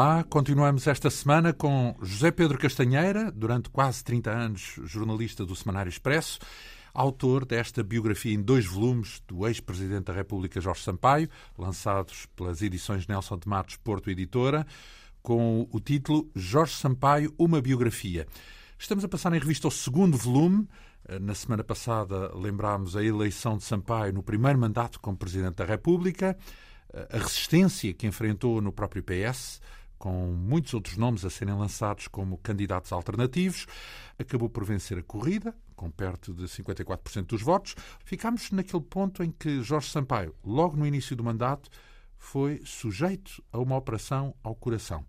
Olá, continuamos esta semana com José Pedro Castanheira, durante quase 30 anos jornalista do Semanário Expresso, autor desta biografia em dois volumes do ex-presidente da República Jorge Sampaio, lançados pelas edições Nelson de Matos Porto Editora, com o título Jorge Sampaio, uma biografia. Estamos a passar em revista o segundo volume. Na semana passada lembrámos a eleição de Sampaio no primeiro mandato como Presidente da República a resistência que enfrentou no próprio PS, com muitos outros nomes a serem lançados como candidatos alternativos, acabou por vencer a corrida, com perto de 54% dos votos. Ficámos naquele ponto em que Jorge Sampaio, logo no início do mandato, foi sujeito a uma operação ao coração.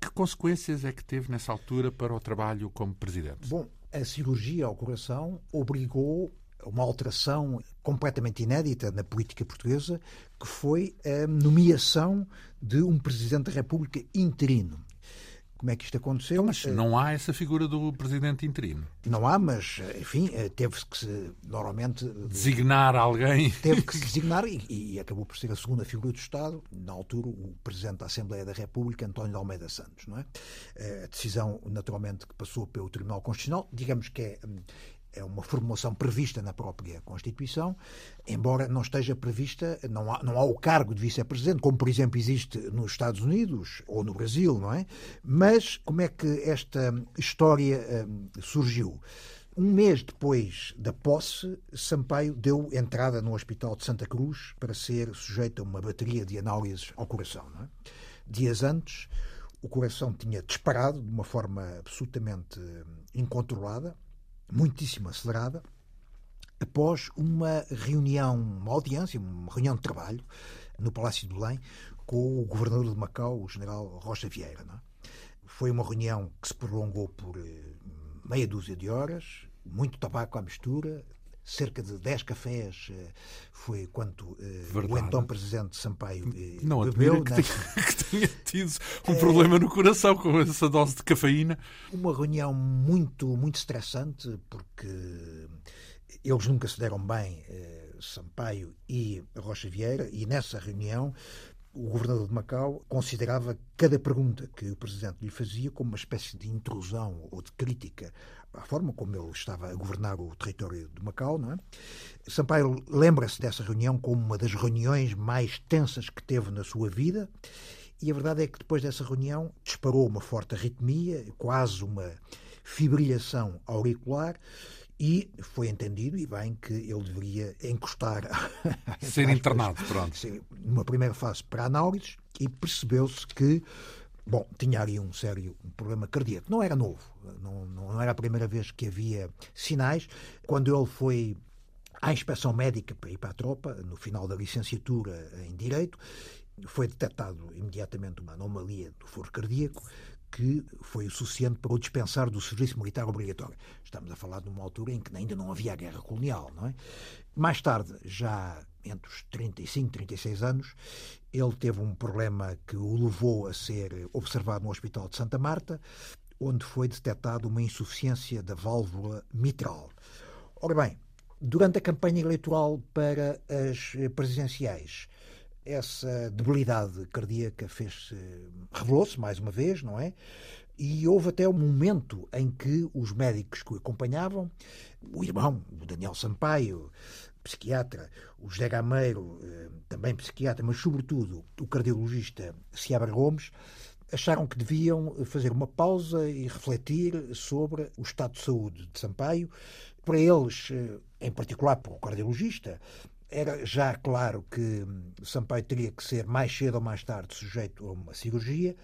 Que consequências é que teve nessa altura para o trabalho como presidente? Bom, a cirurgia ao coração obrigou uma alteração completamente inédita na política portuguesa, que foi a nomeação de um Presidente da República interino. Como é que isto aconteceu? Então, mas não há essa figura do Presidente interino. Não há, mas, enfim, teve-se que se, normalmente... Designar alguém. Teve que se designar e, e, acabou por ser a segunda figura do Estado, na altura, o Presidente da Assembleia da República, António de Almeida Santos, não é? A decisão, naturalmente, que passou pelo Tribunal Constitucional, digamos que é é uma formulação prevista na própria Constituição, embora não esteja prevista, não há, não há o cargo de vice-presidente, como por exemplo existe nos Estados Unidos ou no Brasil, não é? Mas como é que esta história hum, surgiu? Um mês depois da posse, Sampaio deu entrada no Hospital de Santa Cruz para ser sujeito a uma bateria de análises ao coração. É? Dias antes, o coração tinha disparado de uma forma absolutamente hum, incontrolada muitíssimo acelerada, após uma reunião, uma audiência, uma reunião de trabalho no Palácio de Belém com o governador de Macau, o general Rocha Vieira. É? Foi uma reunião que se prolongou por eh, meia dúzia de horas, muito tabaco à mistura, cerca de 10 cafés eh, foi quanto eh, o então presidente Sampaio não bebeu. Que, tenha, que tenha tido um é, problema no coração com essa dose de cafeína. Uma reunião muito, muito estressante, porque eles nunca se deram bem, Sampaio e Rocha Vieira, e nessa reunião o governador de Macau considerava cada pergunta que o presidente lhe fazia como uma espécie de intrusão ou de crítica à forma como ele estava a governar o território de Macau. Não é? Sampaio lembra-se dessa reunião como uma das reuniões mais tensas que teve na sua vida. E a verdade é que depois dessa reunião disparou uma forte arritmia, quase uma fibrilhação auricular, e foi entendido, e bem, que ele deveria encostar. Ser internado, pronto. Numa primeira fase para análise, e percebeu-se que, bom, tinha ali um sério problema cardíaco. Não era novo, não, não era a primeira vez que havia sinais. Quando ele foi à inspeção médica para ir para a tropa, no final da licenciatura em Direito, foi detectado imediatamente uma anomalia do foro cardíaco que foi o suficiente para o dispensar do serviço militar obrigatório. Estamos a falar de uma altura em que ainda não havia guerra colonial, não é? Mais tarde, já entre os 35 e 36 anos, ele teve um problema que o levou a ser observado no Hospital de Santa Marta, onde foi detectada uma insuficiência da válvula mitral. Ora bem, durante a campanha eleitoral para as presidenciais, essa debilidade cardíaca revelou-se mais uma vez, não é? E houve até um momento em que os médicos que o acompanhavam, o irmão, o Daniel Sampaio, psiquiatra, o José Gameiro, eh, também psiquiatra, mas sobretudo o cardiologista Ciabra Gomes, acharam que deviam fazer uma pausa e refletir sobre o estado de saúde de Sampaio. Para eles, eh, em particular para o cardiologista, era já claro que Sampaio teria que ser mais cedo ou mais tarde sujeito a uma cirurgia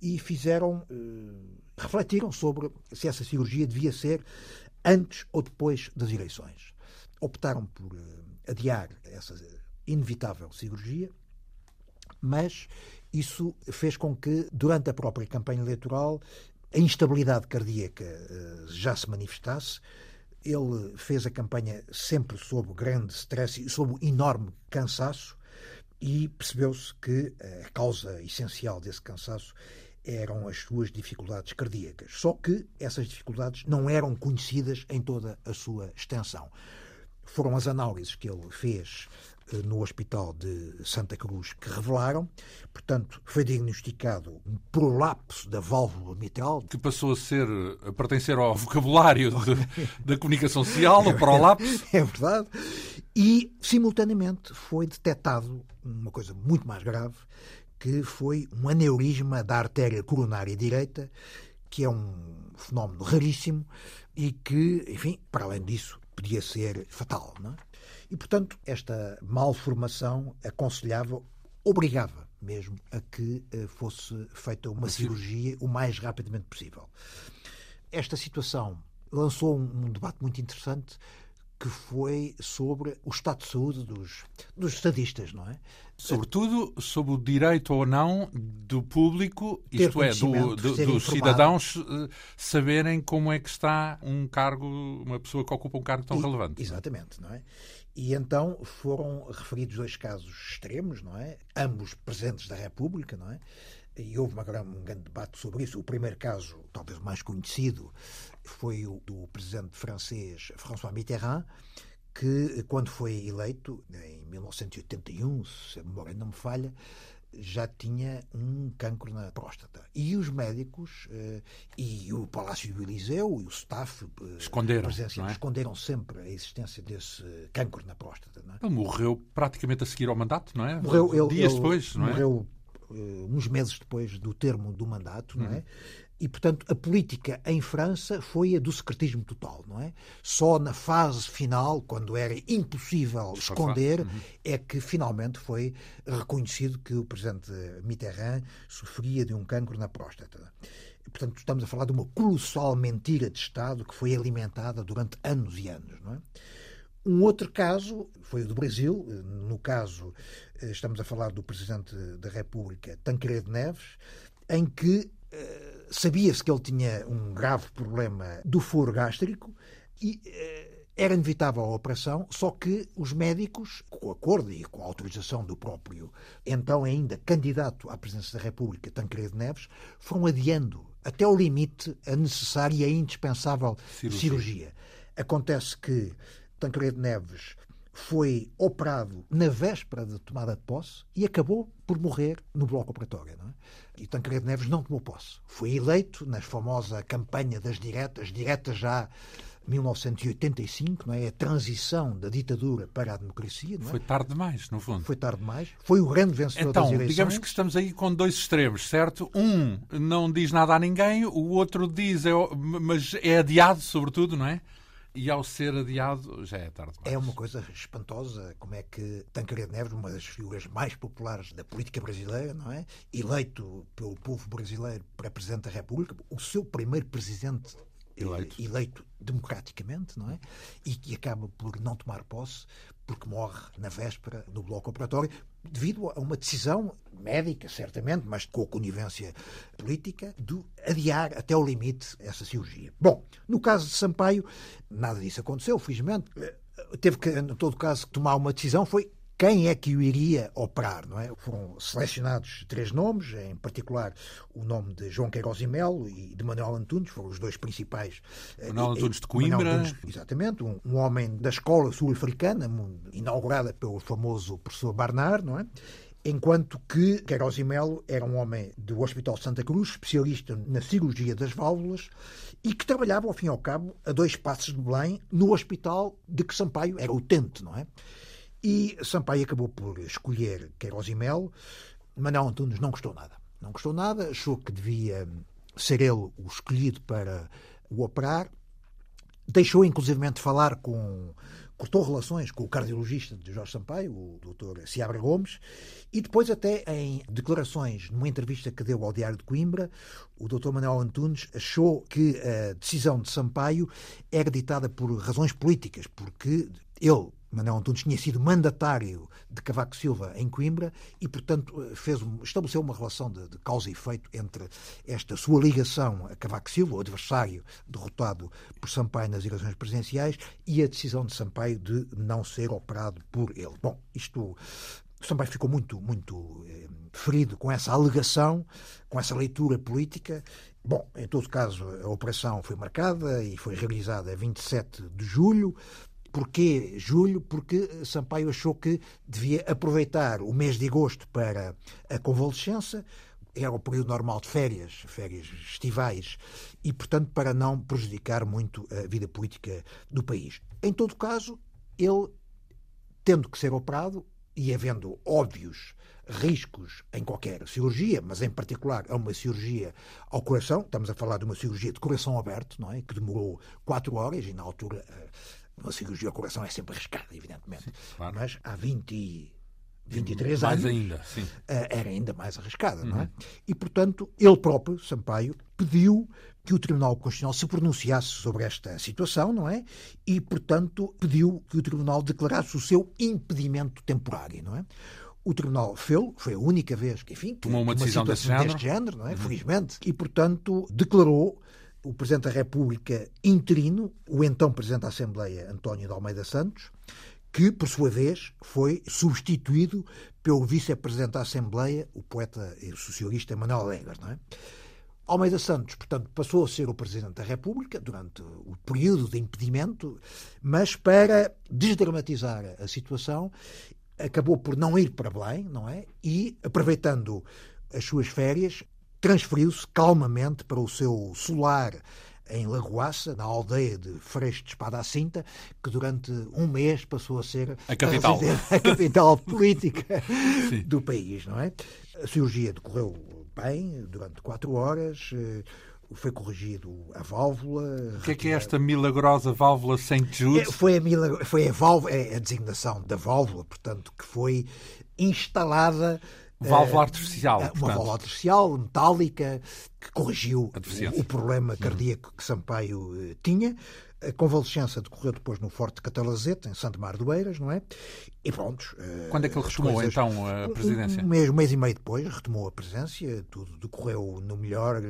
e fizeram, eh, refletiram sobre se essa cirurgia devia ser antes ou depois das eleições. Optaram por eh, adiar essa inevitável cirurgia, mas isso fez com que, durante a própria campanha eleitoral, a instabilidade cardíaca eh, já se manifestasse ele fez a campanha sempre sob grande stress e sob enorme cansaço e percebeu-se que a causa essencial desse cansaço eram as suas dificuldades cardíacas. Só que essas dificuldades não eram conhecidas em toda a sua extensão. Foram as análises que ele fez eh, no Hospital de Santa Cruz que revelaram. Portanto, foi diagnosticado um prolapso da válvula mitral. Que passou a ser, a pertencer ao vocabulário de, da comunicação social, o prolapso. É verdade. E, simultaneamente, foi detectado uma coisa muito mais grave, que foi um aneurisma da artéria coronária direita, que é um fenómeno raríssimo e que, enfim, para além disso, podia ser fatal. Não é? E, portanto, esta malformação aconselhava, obrigava mesmo a que eh, fosse feita uma cirurgia o mais rapidamente possível. Esta situação lançou um debate muito interessante que foi sobre o estado de saúde dos, dos estadistas, não é? Sobretudo sobre o direito ou não do público, isto é, do, do, dos cidadãos eh, saberem como é que está um cargo, uma pessoa que ocupa um cargo tão e, relevante. Exatamente, não é? E então foram referidos dois casos extremos, não é? Ambos presentes da República, não é? E houve uma, um grande debate sobre isso. O primeiro caso, talvez mais conhecido, foi o do presidente francês François Mitterrand, que, quando foi eleito, em 1981, se a memória não me falha, já tinha um cancro na próstata. E os médicos eh, e o Palácio do Eliseu e o staff eh, esconderam, é? esconderam sempre a existência desse cancro na próstata. É? Ele morreu praticamente a seguir ao mandato, não é? Morreu, ele, Dias ele depois, não é? Morreu uns meses depois do termo do mandato, não é? Uhum. E, portanto, a política em França foi a do secretismo total, não é? Só na fase final, quando era impossível esconder, uhum. é que finalmente foi reconhecido que o presidente Mitterrand sofria de um cancro na próstata. Portanto, estamos a falar de uma colossal mentira de Estado que foi alimentada durante anos e anos, não é? Um outro caso foi o do Brasil. No caso, eh, estamos a falar do Presidente da República, Tancredo Neves, em que eh, sabia-se que ele tinha um grave problema do foro gástrico e eh, era inevitável a operação, só que os médicos, com acordo e com a autorização do próprio, então ainda candidato à presidência da República, Tancredo Neves, foram adiando até o limite a necessária e a indispensável cirurgia. cirurgia. Acontece que Tancredo Neves foi operado na véspera da tomada de posse e acabou por morrer no bloco operatório. É? E Tancredo Neves não tomou posse. Foi eleito na famosa campanha das diretas, diretas já 1985, não é? a transição da ditadura para a democracia. É? Foi tarde demais, no fundo. Foi tarde demais. Foi o grande vencedor então, das eleições. digamos que estamos aí com dois extremos, certo? Um não diz nada a ninguém, o outro diz, é, mas é adiado, sobretudo, não é? E ao ser adiado já é tarde demais. É uma coisa espantosa como é que Tancredo Neves, uma das figuras mais populares da política brasileira, não é? Eleito pelo povo brasileiro para Presidente da República, o seu primeiro presidente eleito. eleito democraticamente, não é? E que acaba por não tomar posse porque morre na véspera no bloco operatório, devido a uma decisão médica, certamente, mas com a conivência política, de adiar até o limite essa cirurgia. Bom, no caso de Sampaio, nada disso aconteceu, felizmente. Teve que, em todo caso, tomar uma decisão, foi quem é que o iria operar, não é? Foram selecionados três nomes, em particular o nome de João Queiroz e Melo e de Manuel Antunes, foram os dois principais. Eh, Manuel Antunes de Coimbra. Antunes, exatamente, um, um, homem da escola sul-africana, inaugurada pelo famoso professor Barnard, não é? enquanto que Queiroz e Melo era um homem do Hospital Santa Cruz, especialista na cirurgia das válvulas, e que trabalhava, ao fim e ao cabo, a dois passos de Belém, no hospital de que Sampaio era utente, não é? E Sampaio acabou por escolher Queiroz. Manuel Antunes não gostou nada. Não gostou nada, achou que devia ser ele o escolhido para o operar. Deixou, inclusivamente, de falar com. Cortou relações com o cardiologista de Jorge Sampaio, o Dr. Ciabra Gomes, e depois, até em declarações, numa entrevista que deu ao Diário de Coimbra, o Dr. Manuel Antunes achou que a decisão de Sampaio era ditada por razões políticas, porque ele Manuel Antunes tinha sido mandatário de Cavaco Silva em Coimbra e, portanto, fez, estabeleceu uma relação de, de, causa e efeito entre esta sua ligação a Cavaco Silva, o adversário derrotado por Sampaio nas eleições presidenciais, e a decisão de Sampaio de não ser operado por ele. Bom, isto. Sampaio ficou muito, muito eh, ferido com essa alegação, com essa leitura política. Bom, em todo caso, a operação foi marcada e foi realizada a 27 de julho Porquê julho? Porque Sampaio achou que devia aproveitar o mês de agosto para a convalescença, era o período normal de férias, férias estivais, e, portanto, para não prejudicar muito a vida política do país. Em todo caso, ele, tendo que ser operado e havendo óbvios riscos em qualquer cirurgia, mas em particular a uma cirurgia ao coração, estamos a falar de uma cirurgia de coração aberto, não é? Que demorou quatro horas e na altura eh, uma cirurgia ao coração é sempre arriscada, evidentemente. Sim, claro. Mas há 20 23 mais anos, ainda, sim. Eh, era ainda mais arriscada, uhum. não é? Uhum. E, portanto, ele próprio, Sampaio, pediu que o Tribunal Constitucional se pronunciasse sobre esta situação, não é? E, portanto, pediu que o Tribunal declarasse o seu impedimento temporário, não é? O Tribunal fez, foi a única vez que, enfim, tomou uma, uma decisão desse género, deste género não é? Uhum. felizmente, e, portanto, declarou o Presidente da República interino, o então Presidente da Assembleia, António de Almeida Santos, que, por sua vez, foi substituído pelo Vice-Presidente da Assembleia, o poeta e socialista Manuel Alegre. Não é? Almeida Santos, portanto, passou a ser o Presidente da República durante o período de impedimento, mas para desdramatizar a situação, acabou por não ir para Belém, não é? E, aproveitando as suas férias, transferiu-se calmamente para o seu solar em Lagoaça, na aldeia de Freixo de Espada à Cinta, que durante um mês passou a ser a capital, a, a capital política do país, não é? A cirurgia decorreu bem, durante quatro horas, eh, foi corrigido a válvula. O que é que é esta milagrosa válvula St. Jude? É, foi a, milagro... foi a, válvula, é a designação da válvula, portanto, que foi instalada Válvula artificial. Uma portanto. válvula artificial, metálica, que corrigiu o, problema cardíaco que Sampaio eh, tinha. A convalescença decorreu depois no Forte Catalazete, em Santo Mar do Eiras, não é? E pronto. Eh, Quando é que ele retomou, coisas... então, a presidência? Um mês, um mês e meio depois, retomou a presidência, tudo decorreu no melhor,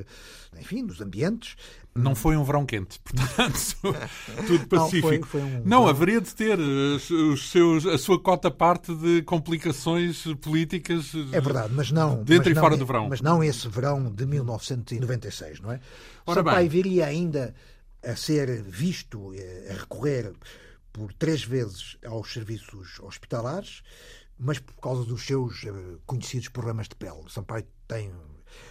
enfim, nos ambientes. Não foi um verão quente, portanto, tudo pacífico. Não, foi, foi um não haveria de ter os seus, a sua cota parte de complicações políticas. É verdade, mas não. Dentro mas e fora não, do verão. Mas não esse verão de 1996, não é? Ora Sampaio bem. viria ainda a ser visto, eh, a recorrer por três vezes aos serviços hospitalares, mas por causa dos seus eh, conhecidos problemas de pele. Sampaio tem.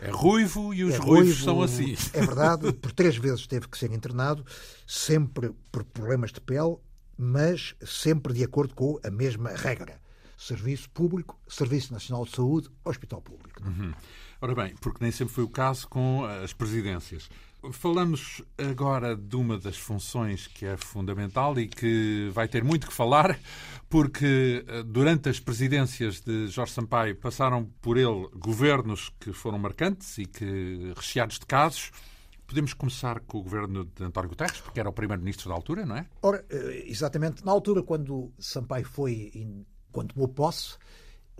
É ruivo e os é ruivos ruivo, são assim. É verdade, por três vezes teve que ser internado, sempre por problemas de pele, mas sempre de acordo com a mesma regra. Serviço público, Serviço Nacional de Saúde, Hospital Público. Uhum. Ora bem, porque nem sempre foi o caso com as presidências. Falamos agora de uma das funções que é fundamental e que vai ter muito que falar, porque eh, durante as presidências de Jorge Sampaio passaram por ele governos que foram marcantes e que recheados de casos. Podemos começar com o governo de António Guterres, porque era o primeiro-ministro da altura, não é? Ora, eh, exatamente. Na altura, quando Sampaio foi, quando tomou posse,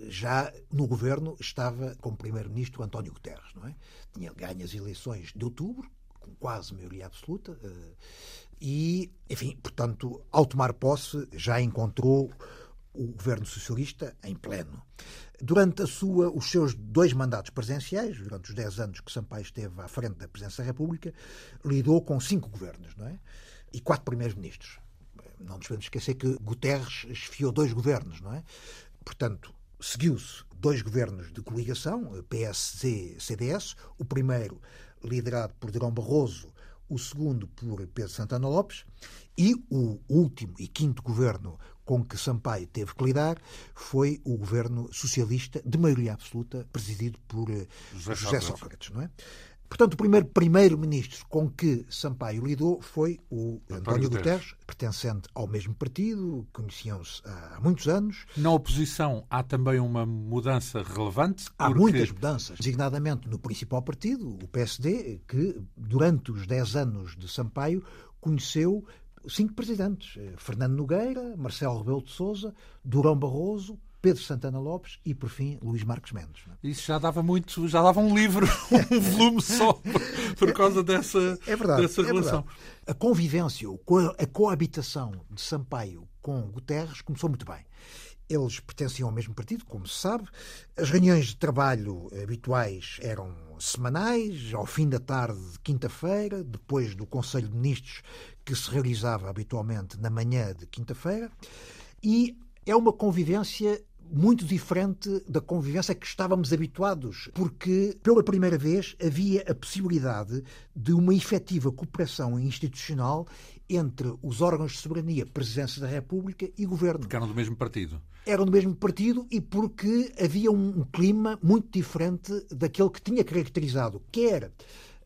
já no governo estava como primeiro-ministro António Guterres, não é? Tinha ganho as eleições de outubro, com quase maioria absoluta, eh, e, enfim, portanto, ao tomar posse, já encontrou o governo socialista em pleno. Durante sua, os seus dois mandatos presidenciais, durante os dez anos que Sampaio esteve à frente da presidência da República, lidou com cinco governos não é? e quatro primeiros-ministros. Não nos podemos esquecer que Guterres esfiou dois governos, não é? Portanto, seguiu-se dois governos de coligação, PSD-CDS, o primeiro liderado por Durão Barroso, o segundo por Pedro Santana Lopes, e o último e quinto governo com que Sampaio teve que lidar foi o governo socialista de maioria absoluta, presidido por eh, José, José Sócrates. Sócrates não é? Portanto, o primeiro primeiro-ministro com que Sampaio lidou foi o António Guterres, pertencente ao mesmo partido, conheciam-se há muitos anos. Na oposição há também uma mudança relevante? Há porque... muitas mudanças, designadamente no principal partido, o PSD, que durante os 10 anos de Sampaio conheceu cinco presidentes. Fernando Nogueira, Marcelo Rebelo de Sousa, Durão Barroso, Pedro Santana Lopes e, por fim, Luís Marcos Mendes. Isso já dava muito, já dava um livro, um volume só por causa dessa, é verdade, dessa relação. É a convivência, a coabitação de Sampaio com Guterres começou muito bem. Eles pertenciam ao mesmo partido, como se sabe. As reuniões de trabalho habituais eram semanais, ao fim da tarde de quinta-feira, depois do Conselho de Ministros, que se realizava habitualmente na manhã de quinta-feira. E é uma convivência muito diferente da convivência que estávamos habituados, porque pela primeira vez havia a possibilidade de uma efetiva cooperação institucional entre os órgãos de soberania, Presidência da República e Governo. Porque eram do mesmo partido. Eram do mesmo partido e porque havia um, um clima muito diferente daquele que tinha caracterizado quer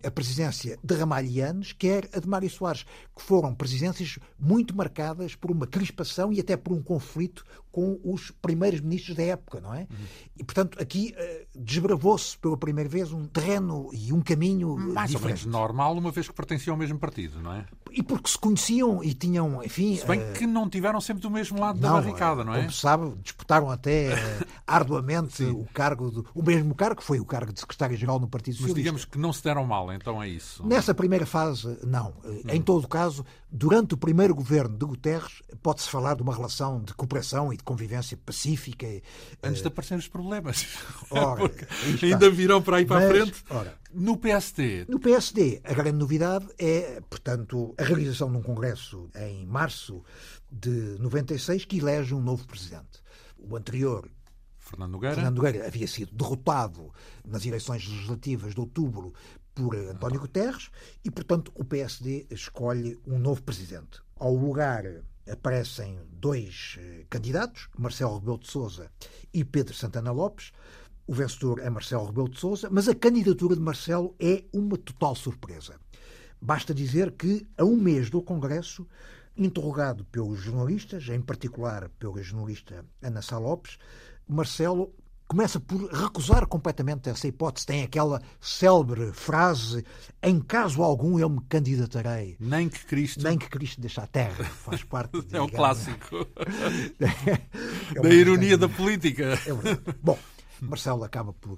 a presidência de Ramalhianes, quer a de Mário Soares, que foram presidências muito marcadas por uma crispação e até por um conflito com os primeiros ministros da época, não é? Uhum. E, portanto, aqui uh, desbravou-se pela primeira vez um terreno e um caminho Mais diferente. ou menos normal, uma vez que pertenciam ao mesmo partido, não é? E porque se conheciam e tinham, enfim... Se bem uh, que não tiveram sempre do mesmo lado não, da barricada, não é? Como sabe, disputaram até uh, arduamente o cargo, do, o mesmo cargo, que foi o cargo de secretário-geral no Partido Socialista. Mas digamos que não se deram mal, então é isso? Nessa primeira fase, não. Hum. Em todo o caso, durante o primeiro governo de Guterres, pode-se falar de uma relação de cooperação e de convivência pacífica. Antes uh... de aparecerem os problemas. Ora, ainda virão para aí para Mas, a frente. Ora, no PSD. No PSD, a grande novidade é, portanto, a realização de um congresso em março de 96 que elege um novo presidente. O anterior Fernando Nogueira. Fernando Nogueira havia sido derrotado nas eleições legislativas de outubro por António Guterres e, portanto, o PSD escolhe um novo presidente. Ao lugar aparecem dois eh, candidatos, Marcelo Rebelo de Sousa e Pedro Santana Lopes. O vencedor é Marcelo Rebelo de Sousa, mas a candidatura de Marcelo é uma total surpresa. Basta dizer que, a um mês do Congresso, interrogado pelos jornalistas, em particular pela jornalista Ana Sá Lopes, Marcelo começa por recusar completamente essa hipótese. Tem aquela célebre frase: em caso algum eu me candidatarei. Nem que Cristo. Nem que Cristo deixe a terra. Faz parte. É um clássico. é da ironia da política. É Bom, Marcelo acaba por.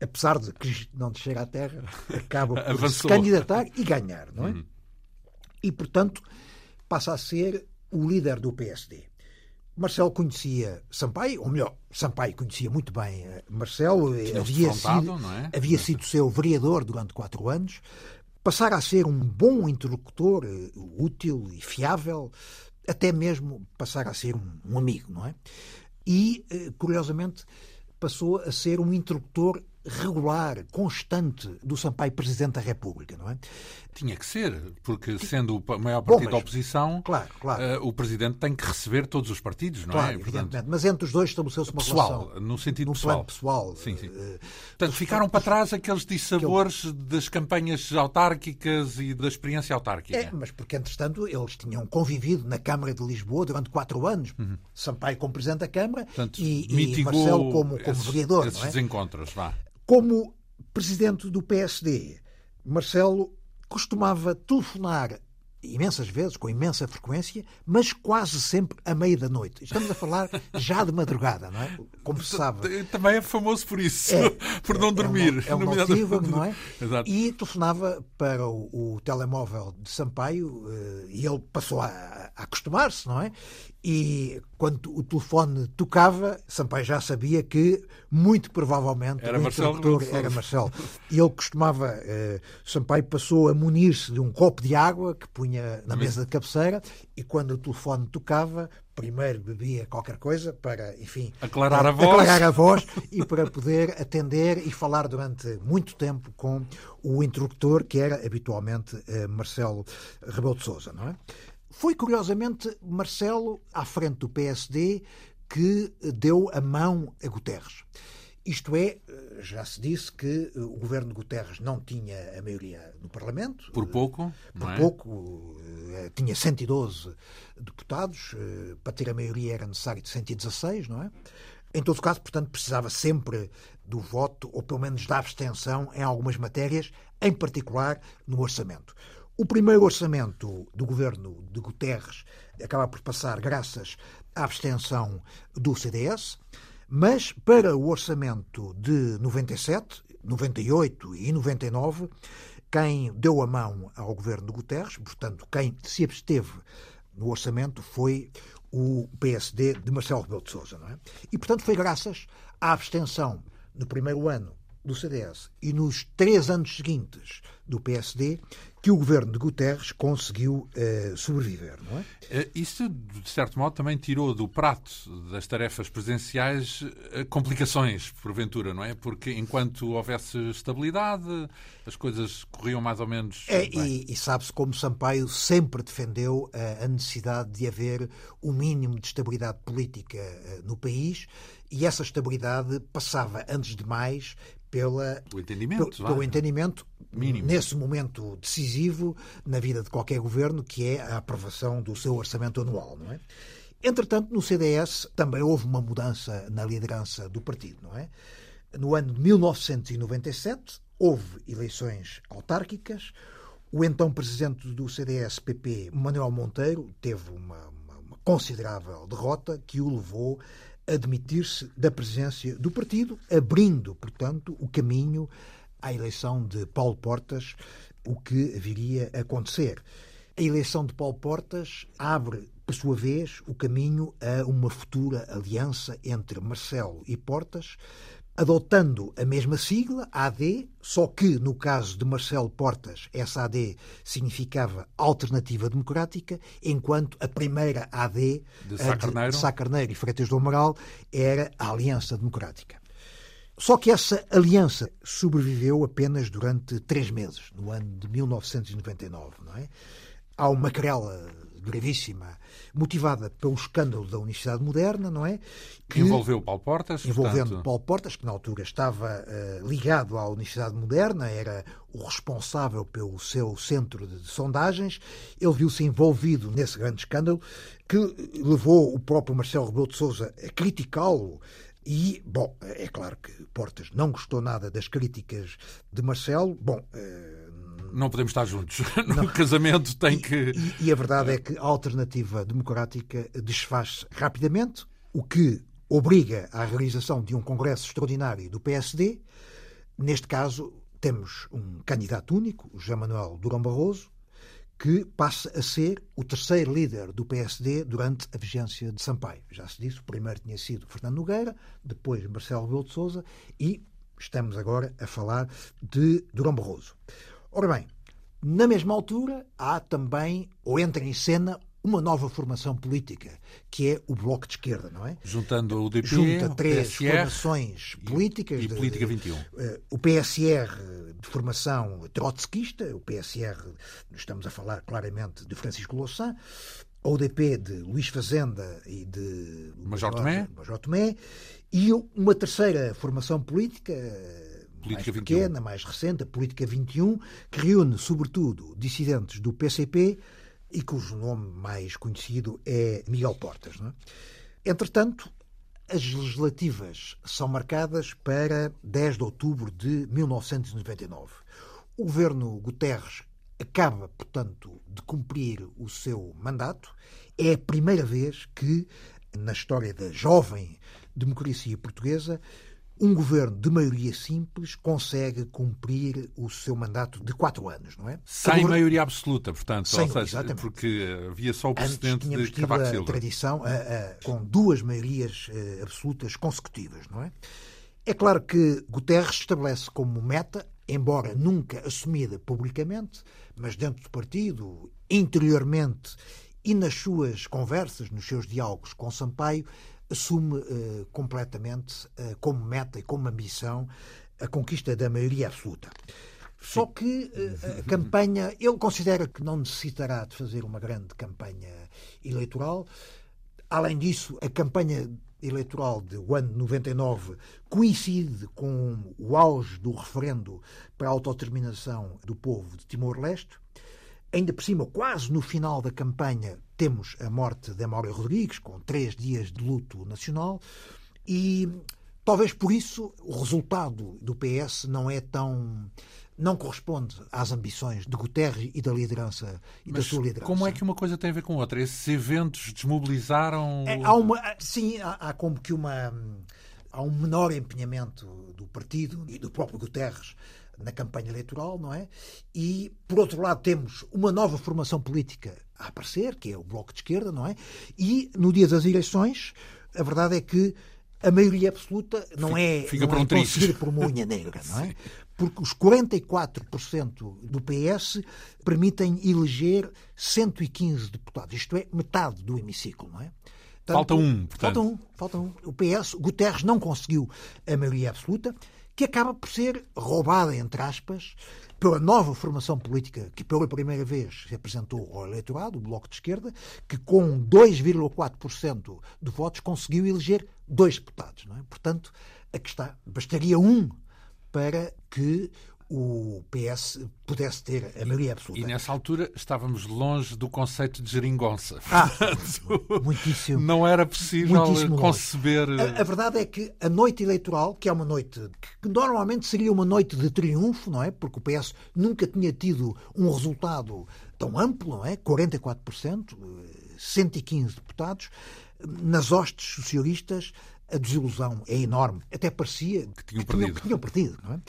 Apesar de Cristo não descer à terra, acaba por Avançou. se candidatar e ganhar, não é? Uhum. E, portanto, passa a ser o líder do PSD. Marcelo conhecia Sampaio, ou melhor, Sampaio conhecia muito bem eh, Marcelo, havia, sido, é? havia sido seu vereador durante quatro anos, passar a ser um bom interlocutor, eh, útil e fiável, até mesmo passar a ser um, amigo, não é? E, eh, curiosamente, passou a ser um interlocutor regular, constante do Sampaio Presidente da República, não é? Tinha que ser, porque sendo o maior partido Bom, mas, da oposição, claro, claro. Uh, o Presidente tem que receber todos os partidos, não claro, é? Evidentemente. Portanto, mas entre os dois estabeleceu-se uma pessoal, relação. no sentido no pessoal. pessoal. Sim, sim. Uh, Portanto, ficaram para trás aqueles dissabores Aquele... das campanhas autárquicas e da experiência autárquica. É, mas porque, entretanto, eles tinham convivido na Câmara de Lisboa durante quatro anos. Uhum. Sampaio como Presidente da Câmara Portanto, e, e Marcelo como, como esses, vereador. Esses é? desencontros, vá. Como presidente do PSD, Marcelo costumava telefonar imensas vezes, com imensa frequência, mas quase sempre à meia da noite. Estamos a falar já de madrugada, não é? Como se sabe. Também é famoso por isso, é, por não dormir. É um, é um notívago, não é? Exato. E telefonava para o, o telemóvel de Sampaio eh, e ele passou a, a acostumar-se, não é? E quando o telefone tocava, Sampaio já sabia que, muito provavelmente, era o Marcelo era Marcelo. E ele costumava, eh, Sampaio passou a munir-se de um copo de água que punha na mesa de cabeceira e quando o telefone tocava, primeiro bebia qualquer coisa para, enfim, aclarar a, voz, aclarar a voz e para poder atender e falar durante muito tempo com o interlocutor que era habitualmente eh, Marcelo Rebelo de Sousa, não é? Foi, curiosamente, Marcelo, à frente do PSD, que deu a mão a Guterres. Isto é, já se disse que o governo de Guterres não tinha a maioria no Parlamento. Por pouco? Por é? pouco. Eh, tinha 112 deputados. Eh, para ter a maioria era necessário de 116, não é? Em todo caso, portanto, precisava sempre do voto, ou pelo menos da abstenção, em algumas matérias, em particular no orçamento. O primeiro orçamento do governo de Guterres acaba por passar graças à abstenção do CDS, mas para o orçamento de 97, 98 e 99 quem deu a mão ao governo de Guterres, portanto, quem se absteve no orçamento foi o PSD de Marcelo Rebelo de Sousa. Não é? E, portanto, foi graças à abstenção no primeiro ano do CDS e nos três anos seguintes do PSD que o governo de Guterres conseguiu uh, sobreviver, não é? Eh, isso, de certo modo, também tirou do prato das tarefas presidenciais eh, complicações, porventura, não é? Porque enquanto houvesse estabilidade, as coisas corriam mais ou menos. É, e, e sabe-se como Sampaio sempre defendeu a necessidade de haver um mínimo de estabilidade política no país e essa estabilidade passava, antes de mais, pela, o entendimento, pelo, pelo entendimento Mínimo. nesse momento decisivo na vida de qualquer governo, que é a aprovação do seu orçamento anual, não é? Entretanto, no CDS também houve uma mudança na liderança do partido, não é? No ano de 1997 houve eleições autárquicas. O então presidente do CDS-PP, Manuel Monteiro, teve uma, uma, uma considerável derrota que o levou admitir-se da presença do partido, abrindo, portanto, o caminho à eleição de Paulo Portas, o que viria a acontecer. A eleição de Paulo Portas abre, por sua vez, o caminho a uma futura aliança entre Marcelo e Portas, adotando a mesma sigla, AD, só que no caso de Marcelo Portas, essa AD significava Alternativa Democrática, enquanto a primeira AD de Sá Carneiro, de Sá Carneiro e Freitas do Amaral era a Aliança Democrática. Só que essa aliança sobreviveu apenas durante três meses, no ano de 1999. Não é? Há uma querela gravíssima, motivada pelo escândalo da Universidade Moderna, não é? Que envolveu Paulo Portas. Envolvendo portanto... Paulo Portas, que na altura estava uh, ligado à Universidade Moderna, era o responsável pelo seu centro de sondagens. Ele viu-se envolvido nesse grande escândalo que levou o próprio Marcelo Rebelo de Sousa a criticá-lo e, bom, é claro que Portas não gostou nada das críticas de Marcelo. Bom, uh, não podemos estar juntos. No não. casamento tem e, que. E, e, a verdade é que a alternativa democrática desfaz rapidamente, o que obriga à realização de um congresso extraordinário do PSD. Neste caso, temos um candidato único, José Manuel Durão Barroso, que passa a ser o terceiro líder do PSD durante a vigência de Sampaio. Já se disse, o primeiro tinha sido Fernando Nogueira, depois Marcelo Rebelo de Sousa e estamos agora a falar de Durão Barroso. Ora bem, na mesma altura há também, ou entra em cena, uma nova formação política, que é o Bloco de Esquerda, não é? Juntando o DP, Junta três PSR, formações políticas. E, e Política 21. De, uh, o PSR de formação trotskista, o PSR, estamos a falar claramente de Francisco Louçã, a UDP de Luís Fazenda e de Major Tomé, Major Tomé e uma terceira formação política Política mais 21. pequena, mais recente, a Política 21, que reúne, sobretudo, dissidentes do PCP e cujo nome mais conhecido é Miguel Portas. É? Entretanto, as legislativas são marcadas para 10 de outubro de 1999. O governo Guterres acaba, portanto, de cumprir o seu mandato. É a primeira vez que, na história da jovem democracia portuguesa, um governo de maioria simples consegue cumprir o seu mandato de quatro anos, não é? Sem maioria absoluta, portanto, Sem, ou seja, exatamente. porque havia só o precedente Antes, de Cavaco a Silva. tradição a, a, com duas maiorias a, absolutas consecutivas, não é? É claro que Guterres estabelece como meta, embora nunca assumida publicamente, mas dentro do partido, interiormente e nas suas conversas, nos seus diálogos com Sampaio, assume uh, completamente uh, como meta e como ambição a conquista da maioria absoluta. Só que uh, a campanha, ele considera que não necessitará de fazer uma grande campanha eleitoral. Além disso, a campanha eleitoral do ano 99 coincide com o auge do referendo para a autodeterminação do povo de Timor-Leste. Ainda por cima, quase no final da campanha, temos a morte de Amália Rodrigues, com três dias de luto nacional, e talvez por isso o resultado do PS não é tão não corresponde às ambições de Guterres e da liderança e Mas da sua liderança. Como é que uma coisa tem a ver com outra? Esses eventos desmobilizaram. É, há uma, sim, há, há, como que uma há um menor empenhamento do partido e do próprio Guterres na campanha eleitoral, não é? E, por outro lado, temos uma nova formação política a aparecer, que é o Bloco de Esquerda, não é? E, no dia das eleições, a verdade é que a maioria absoluta não é, Fica não por um é conseguir por uma unha negra, não é? Porque os 44% do PS permitem eleger 115 deputados. Isto é, metade do hemiciclo, não é? Portanto, Falta um, portanto. Falta um, falta um. O PS, Guterres não conseguiu a maioria absoluta, que acaba por ser roubada, entre aspas, pela nova formação política que pela primeira vez se apresentou ao eleitorado, o Bloco de Esquerda, que com 2,4% de votos conseguiu eleger dois deputados. É? Portanto, aqui está, bastaria um para que o PS pudesse ter a maioria absoluta. E nessa altura estávamos longe do conceito de geringonça. Ah, Portanto, muitíssimo. Não era possível conceber. A, a verdade é que a noite eleitoral, que é uma noite que normalmente seria uma noite de triunfo, não é? Porque o PS nunca tinha tido um resultado tão amplo, não é? 44%, 115 deputados. Nas hostes socialistas, a desilusão é enorme. Até parecia Que tinham tinham, perdido. que tinham perdido. Não é?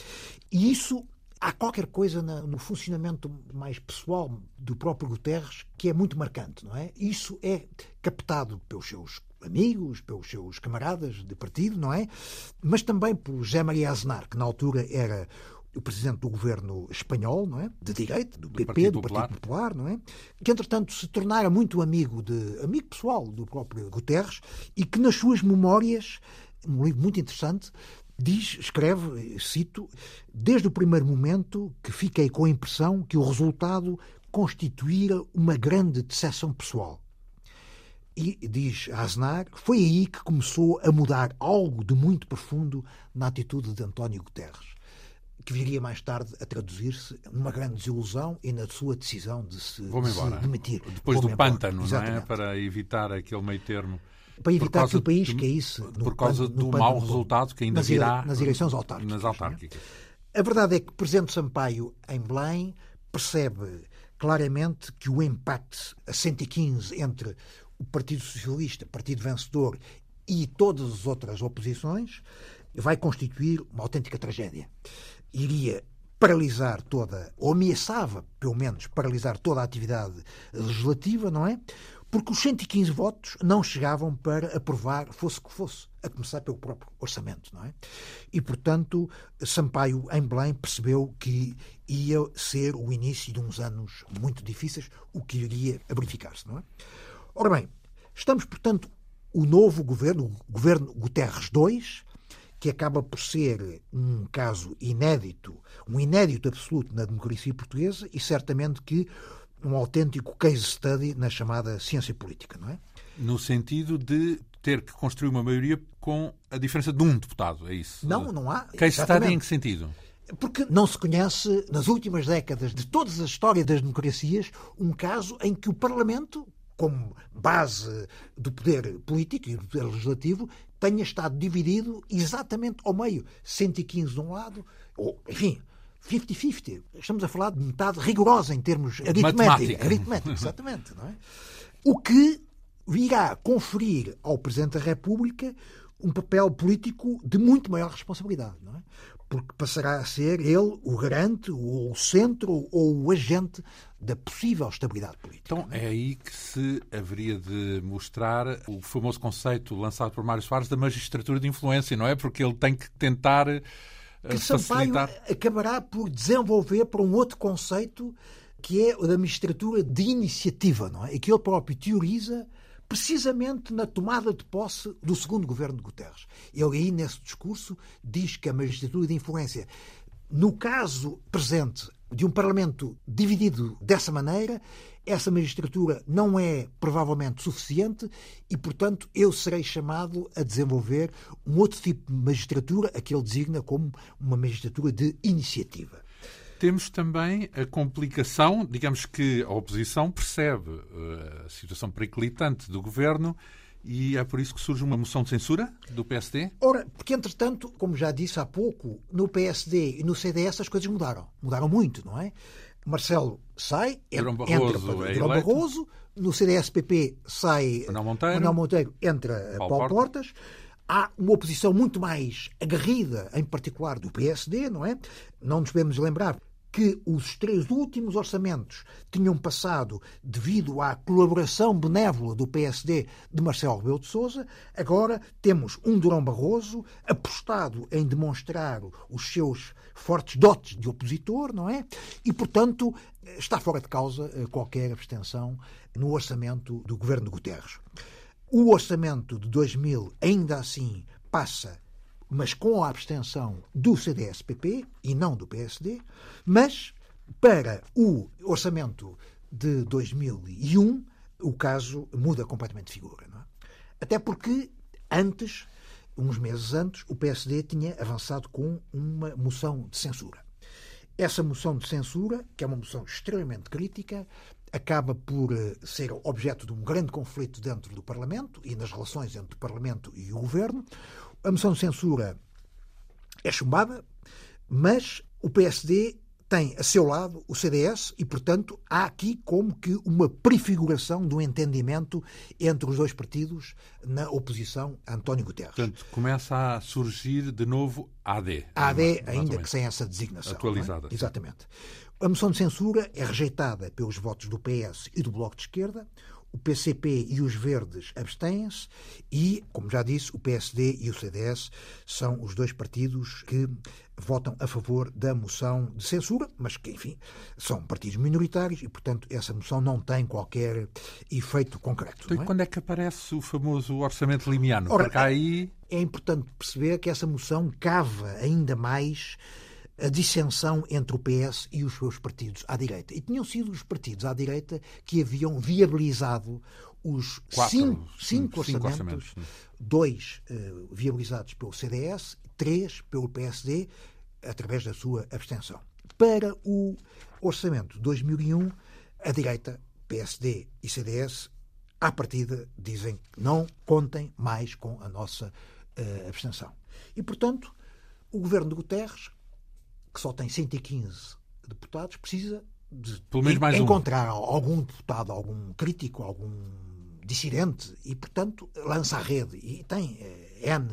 E isso há qualquer coisa no funcionamento mais pessoal do próprio Guterres que é muito marcante, não é? Isso é captado pelos seus amigos, pelos seus camaradas de partido, não é? Mas também por José Maria Aznar, que na altura era o presidente do governo espanhol, não é? De direita, do, PP, Partido do Popular. Partido Popular, não é? Que entretanto se tornara muito amigo de amigo pessoal do próprio Guterres e que nas suas memórias, um livro muito interessante, diz, escreve, cito, desde o primeiro momento que fiquei com a impressão que o resultado constituíra uma grande decepção pessoal. E diz Aznar, foi aí que começou a mudar algo de muito profundo na atitude de António Guterres, que viria mais tarde a traduzir-se numa grande desilusão e na sua decisão de se, de se demitir. Depois do pântano, não é? Para evitar aquele meio termo. Para evitar que o país de- caísse no por causa pântano- no do pântano mau resultado que ainda nas virá nas eleições autárquicas. Nas é? autárquicas. A verdade é que o Presidente Sampaio, em Belém, percebe claramente que o empate a 115 entre o Partido Socialista, Partido Vencedor, e todas as outras oposições vai constituir uma autêntica tragédia. Iria paralisar toda, ou ameaçava, pelo menos, paralisar toda a atividade legislativa, não é? Porque os 115 votos não chegavam para aprovar, fosse o que fosse, a começar pelo próprio orçamento, não é? E, portanto, Sampaio, em Belém, percebeu que ia ser o início de uns anos muito difíceis, o que iria verificar-se, não é? Ora bem, estamos, portanto, o novo governo, o governo Guterres II, que acaba por ser um caso inédito, um inédito absoluto na democracia portuguesa e certamente que um autêntico case study na chamada ciência política, não é? No sentido de ter que construir uma maioria com a diferença de um deputado, é isso? Não, não há. Case study exatamente. em que sentido? Porque não se conhece, nas últimas décadas de todas as histórias das democracias, um caso em que o Parlamento, como base do poder político e do poder legislativo, tenha estado dividido exatamente ao meio. 115 de um lado, ou, enfim, 50-50. Estamos a falar de metade rigorosa em termos aritméticos. Aritmética, exatamente. Não é? O que virá conferir ao Presidente da República um papel político de muito maior responsabilidade, não é? Porque passará a ser ele o garante, ou o centro, ou o agente da possível estabilidade política. Então é aí que se haveria de mostrar o famoso conceito lançado por Mário Soares da magistratura de influência, não é? Porque ele tem que tentar eh, que Sampaio facilitar. acabará por desenvolver para um outro conceito que é o da magistratura de iniciativa, não é? E que ele próprio teoriza precisamente na tomada de posse do segundo governo de Guterres. Ele aí, nesse discurso, diz que a magistratura de influência, no caso presente de um Parlamento dividido dessa maneira, essa magistratura não é provavelmente suficiente e, portanto, eu serei chamado a desenvolver um outro tipo de magistratura, a que ele designa como uma magistratura de iniciativa. Temos também a complicação, digamos que a oposição percebe eh, a situação periclitante do governo e é por isso que surge uma moção de censura do PSD. Ora, porque entretanto, como já disse há pouco, no PSD e no CDS as coisas mudaram. Mudaram muito, não é? Marcelo sai, Durão entra para é Durão. Barroso, no CDS-PP sai Manuel Monteiro. Manuel Monteiro, entra Paulo Paulo, Portas. Portas. Há uma oposição muito mais agarrida, em particular do PSD, não é? Não nos podemos lembrar que os três últimos orçamentos tinham passado devido à colaboração benévola do PSD de Marcelo Rebelo de Sousa, agora temos um Durão Barroso apostado em demonstrar os seus fortes dotes de opositor, não é? E, portanto, está fora de causa eh, qualquer abstenção no orçamento do governo Guterres. O orçamento de 2000, ainda assim, passa mas com a abstenção do CDS-PP e não do PSD, mas para o orçamento de 2001 o caso muda completamente de figura. É? Até porque antes, uns meses antes, o PSD tinha avançado com uma moção de censura. Essa moção de censura, que é uma moção extremamente crítica, acaba por eh, ser objeto de um grande conflito dentro do Parlamento e nas relações entre o Parlamento e o Governo. A moção de censura é chumbada, mas o PSD tem a seu lado o CDS e, portanto, há aqui como que uma prefiguração do entendimento entre os dois partidos na oposição a António Guterres. Portanto, começa a surgir de novo a AD. AD, ainda que sem essa designação. É? Atualizada. É? Exatamente. A moção de censura é rejeitada pelos votos do PS e do Bloco de Esquerda o PCP e os Verdes abstêm-se e, como já disse, o PSD e o CDS são os dois partidos que votam a favor da moção de censura, mas que, enfim, são partidos minoritários e, portanto, essa moção não tem qualquer efeito concreto. Então, é? quando é que aparece o famoso orçamento limiano? Ora, Porque aí... É importante perceber que essa moção cava ainda mais a dissensão entre o PS e os seus partidos à direita. E tinham sido os partidos à direita que haviam viabilizado os Quatro, cinco, cinco, cinco orçamentos, orçamentos dois uh, viabilizados pelo CDS, três pelo PSD, através da sua abstenção. Para o orçamento de 2001, a direita, PSD e CDS, à partida, dizem que não contem mais com a nossa uh, abstenção. E, portanto, o governo de Guterres que só tem 115 deputados, precisa de encontrar um. algum deputado, algum crítico, algum dissidente e, portanto, lança a rede. E tem eh, N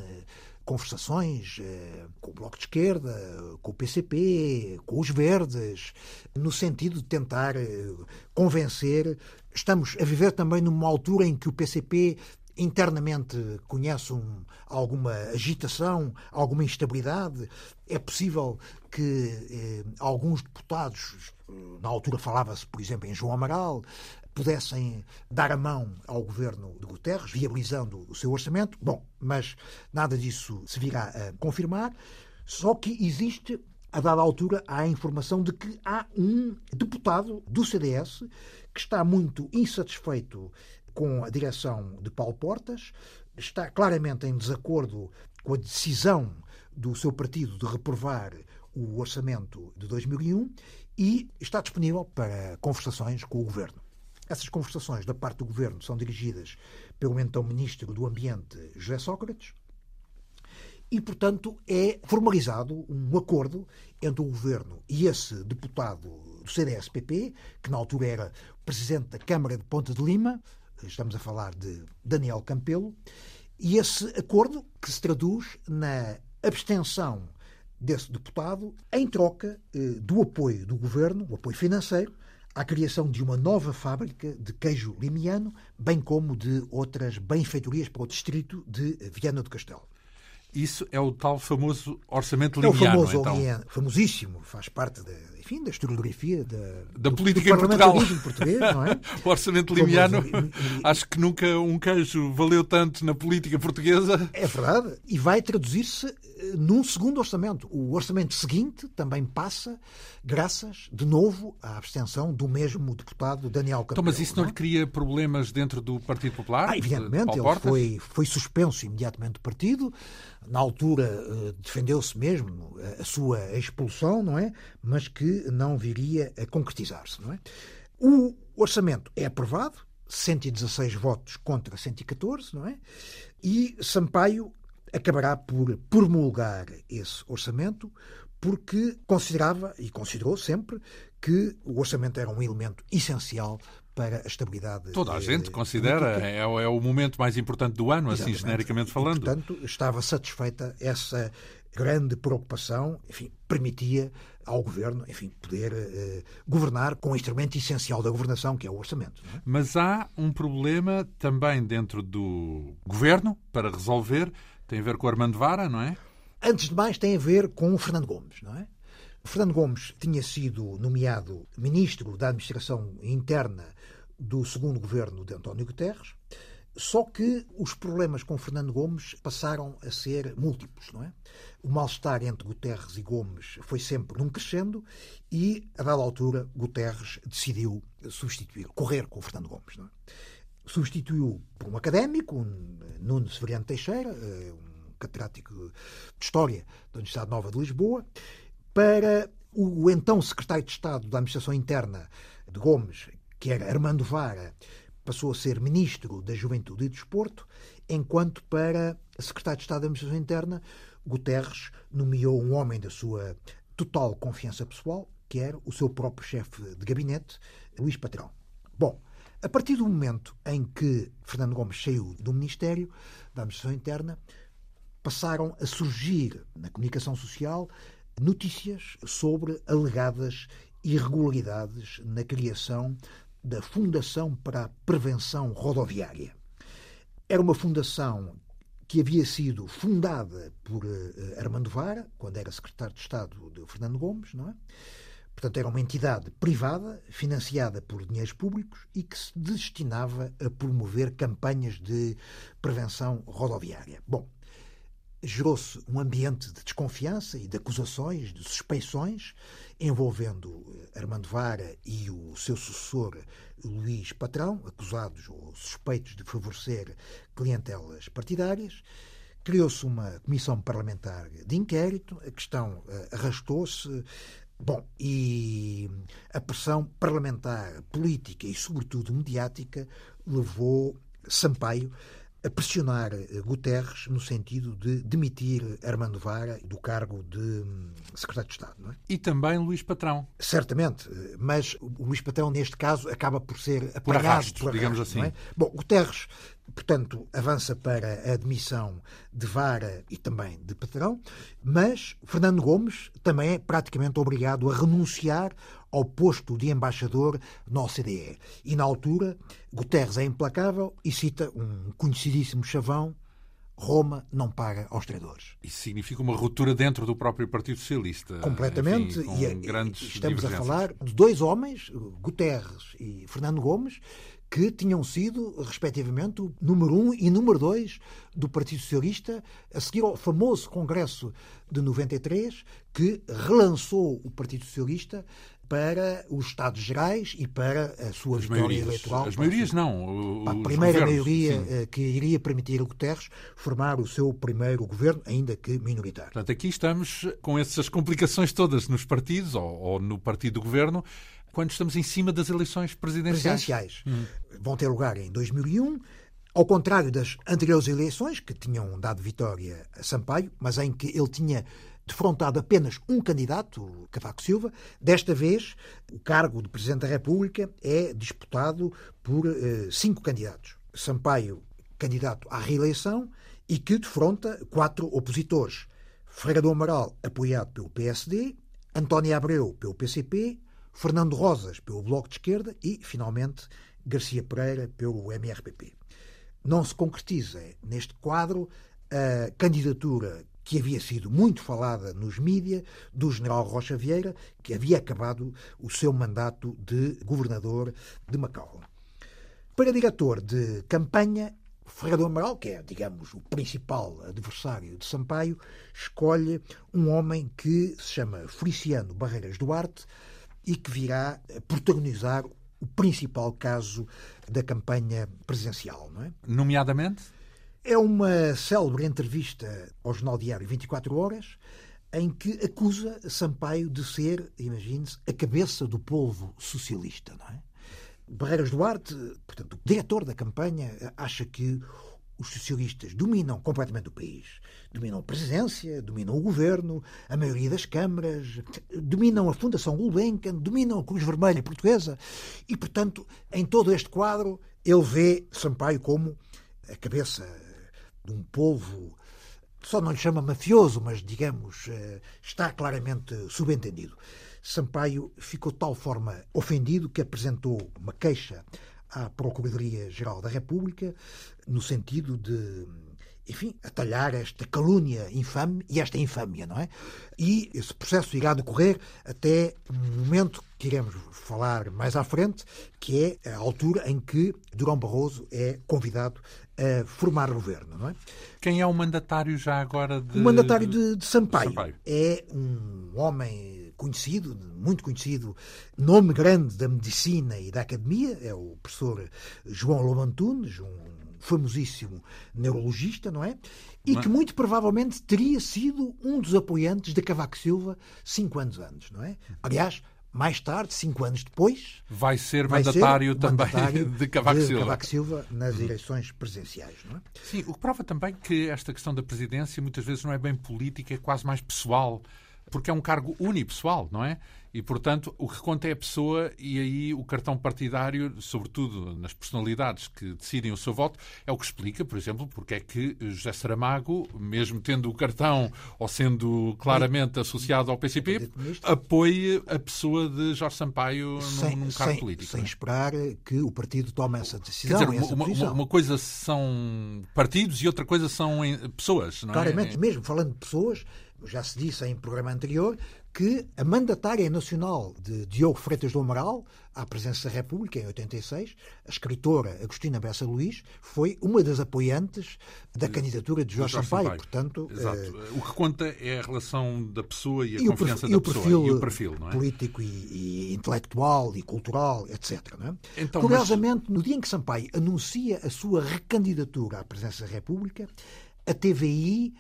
conversações eh, com o Bloco de Esquerda, com o PCP, com os Verdes, no sentido de tentar eh, convencer. Estamos a viver também numa altura em que o PCP internamente conhece um, alguma agitação, alguma instabilidade. É possível que eh, alguns deputados, na altura falava-se, por exemplo, em João Amaral, pudessem dar a mão ao governo de Guterres, viabilizando o seu orçamento. Bom, mas nada disso se virá a confirmar. Só que existe, a dada altura, a informação de que há um deputado do CDS que está muito insatisfeito com a direção de Paulo Portas, está claramente em desacordo com a decisão do seu partido de reprovar o orçamento de 2001 e está disponível para conversações com o governo. Essas conversações da parte do governo são dirigidas pelo então ministro do Ambiente, José Sócrates, e, portanto, é formalizado um acordo entre o governo e esse deputado do CDS-PP, que na altura era presidente da Câmara de Ponta de Lima, estamos a falar de Daniel Campelo, e esse acordo que se traduz na abstenção desse deputado em troca eh, do apoio do governo, o apoio financeiro, à criação de uma nova fábrica de queijo limiano, bem como de outras benfeitorias para o distrito de Viana do Castelo. Isso é o tal famoso orçamento limiano, É o famoso então. famosíssimo, faz parte da, enfim, da historiografia da, da do, política do em Portugal. português, não é? o orçamento limiano, acho que nunca um queijo valeu tanto na política portuguesa. É verdade, e vai traduzir-se num segundo orçamento. O orçamento seguinte também passa graças, de novo, à abstenção do mesmo deputado Daniel Campelo. Então, mas isso não, não lhe cria problemas dentro do Partido Popular? Ah, evidentemente, ele foi, foi suspenso imediatamente do partido. Na altura eh, defendeu-se mesmo a sua expulsão, não é? Mas que não viria a concretizar-se, não é? O orçamento é aprovado, 116 votos contra 114, não é? E Sampaio acabará por promulgar esse orçamento porque considerava e considerou sempre que o orçamento era um elemento essencial para a estabilidade. Toda a gente considera, é, é, o momento mais importante do ano, assim, Exatamente. assim genericamente falando. E, portanto, estava satisfeita essa grande preocupação, enfim, permitia ao governo, enfim, poder eh, governar com o instrumento essencial da governação, que é o orçamento. É? Mas há um problema também dentro do governo para resolver, tem a ver com o Armando Vara, não é? Antes de mais, tem a ver com o Fernando Gomes, não é? O Fernando Gomes tinha sido nomeado ministro da Administração Interna do segundo governo de António Guterres, só que os problemas com Fernando Gomes passaram a ser múltiplos, não é? O mal-estar entre Guterres e Gomes foi sempre num crescendo e, a dada altura, Guterres decidiu substituir, correr com Fernando Gomes, não é? Substituiu por um académico, um Nuno Severiano Teixeira, eh, um catedrático de História da Universidade Nova de Lisboa, para o então secretário de Estado da Administração Interna de Gomes, que era Armando Vara, passou a ser ministro da Juventude e Desporto, enquanto para secretário de Estado da Administração Interna, Guterres nomeou um homem da sua total confiança pessoal, que era o seu próprio chefe de gabinete, Luís Patrão. Bom, a partir do momento em que Fernando Gomes saiu do Ministério da Administração Interna, passaram a surgir na comunicação social notícias sobre alegadas irregularidades na criação da Fundação para a Prevenção Rodoviária. Era uma fundação que havia sido fundada por uh, Armando Vara, quando era secretário de Estado de Fernando Gomes, não é? Portanto, era uma entidade privada, financiada por dinheiros públicos e que se destinava a promover campanhas de prevenção rodoviária. Bom, gerou-se um ambiente de desconfiança e de acusações, de suspeições, envolvendo eh, Armando Vara e o seu sucessor Luís Patrão, acusados ou suspeitos de favorecer clientelas partidárias. Criou-se uma comissão parlamentar de inquérito, a questão uh, arrastou-se. Bom, e a pressão parlamentar, política e, sobretudo, mediática levou Sampaio a pressionar eh, Guterres no sentido de demitir Armando Vara do cargo de hum, secretário de Estado. Não é? E também Luís Patrão. Certamente, eh, mas o Luís Patrão, neste caso, acaba por ser apagado por arrasto, por arrasto, digamos assim. É? Bom, Guterres portanto, avança para a admissão de Vara e também de Patrão, mas Fernando Gomes também é praticamente obrigado a renunciar ao posto de embaixador na OCDE. E, na altura, Guterres é implacável e cita um conhecidíssimo chavão Roma não paga aos traidores. Isso significa uma ruptura dentro do próprio Partido Socialista. Completamente. Enfim, e, grandes estamos a falar de dois homens, Guterres e Fernando Gomes, que tinham sido, respectivamente, o número um e número dois do Partido Socialista, a seguir ao famoso Congresso de 93, que relançou o Partido Socialista para os Estados Gerais e para a sua as vitória maiorias. eleitoral. As maiorias não. A primeira maioria sim. Eh, que iria permitir a Guterres formar o seu primeiro governo, ainda que minoritário. Portanto, aqui estamos com essas complicações todas nos partidos ou, ou no partido do governo quando estamos em cima das eleições presidenciais. presidenciais. Hum. Vão ter lugar em 2001. Ao contrário das anteriores eleições, que tinham dado vitória a Sampaio, mas em que ele tinha defrontado apenas um candidato, Cavaco Silva, desta vez o cargo de Presidente da República é disputado por uh, cinco candidatos. Sampaio, candidato à reeleição, e que defronta quatro opositores. Ferreira do Amaral, apoiado pelo PSD, António Abreu, pelo PCP, Fernando Rosas, pelo Bloco de Esquerda e, finalmente, Garcia Pereira, pelo MRPP. Não se concretiza neste quadro a candidatura que havia sido muito falada nos mídias do general Rocha Vieira, que havia acabado o seu mandato de governador de Macau. Para diretor de campanha, Ferreira Amaral, que é, digamos, o principal adversário de Sampaio, escolhe um homem que se chama Feliciano Barreiras Duarte, e que virá protagonizar o principal caso da campanha presidencial. Não é? Nomeadamente? É uma célebre entrevista ao Jornal Diário 24 Horas em que acusa Sampaio de ser, imagine-se, a cabeça do povo socialista. Não é? Barreiras Duarte, portanto, o diretor da campanha, acha que os socialistas dominam completamente o país. Dominam a presidência, dominam o governo, a maioria das câmaras, dominam a Fundação Gulbenkian, dominam a Cruz Vermelha Portuguesa e, portanto, em todo este quadro, ele vê Sampaio como a cabeça de um povo, só não lhe chama mafioso, mas, digamos, eh, está claramente subentendido. Sampaio ficou de tal forma ofendido que apresentou uma queixa à Procuradoria-Geral da República, no sentido de, enfim, atalhar esta calúnia infame e esta infâmia, não é? E esse processo irá decorrer até um momento que iremos falar mais à frente, que é a altura em que Durão Barroso é convidado a formar governo, não é? Quem é o mandatário já agora de... O mandatário de, de Sampaio, Sampaio. é um homem conhecido, muito conhecido, nome grande da medicina e da academia, é o professor João Lobantunes, um famosíssimo neurologista, não é? E Mas... que muito provavelmente teria sido um dos apoiantes de Cavaco Silva cinco anos antes, não é? Aliás, mais tarde, cinco anos depois, vai ser vai mandatário ser também mandatário de Cavaco de Silva. Cavaco Silva nas eleições presidenciais, não é? Sim, o que prova também que esta questão da presidência muitas vezes não é bem política, é quase mais pessoal porque é um cargo unipessoal, não é? E, portanto, o que conta é a pessoa e aí o cartão partidário, sobretudo nas personalidades que decidem o seu voto, é o que explica, por exemplo, porque é que José Saramago, mesmo tendo o cartão ou sendo claramente associado ao PCP, apoia a pessoa de Jorge Sampaio sem, num, num cargo sem, político. Sem é? esperar que o partido tome essa decisão. Quer dizer, essa uma, uma, uma, coisa são partidos e outra coisa são pessoas, não é? Claramente, mesmo falando de pessoas, já se disse em programa anterior que a mandatária nacional de Diogo Freitas do Amaral, à presença da República, em 86, a escritora Agostina Bessa Luís, foi uma das apoiantes da candidatura de Jorge, Jorge Sampaio. Sampaio. Portanto, Exato. eh, O que conta é a relação da pessoa e a e confiança da pessoa e o perfil, é? político e, e intelectual e cultural, etc. É? Então, Curiosamente, no dia em que Sampaio anuncia a sua recandidatura à presença da República, a TVI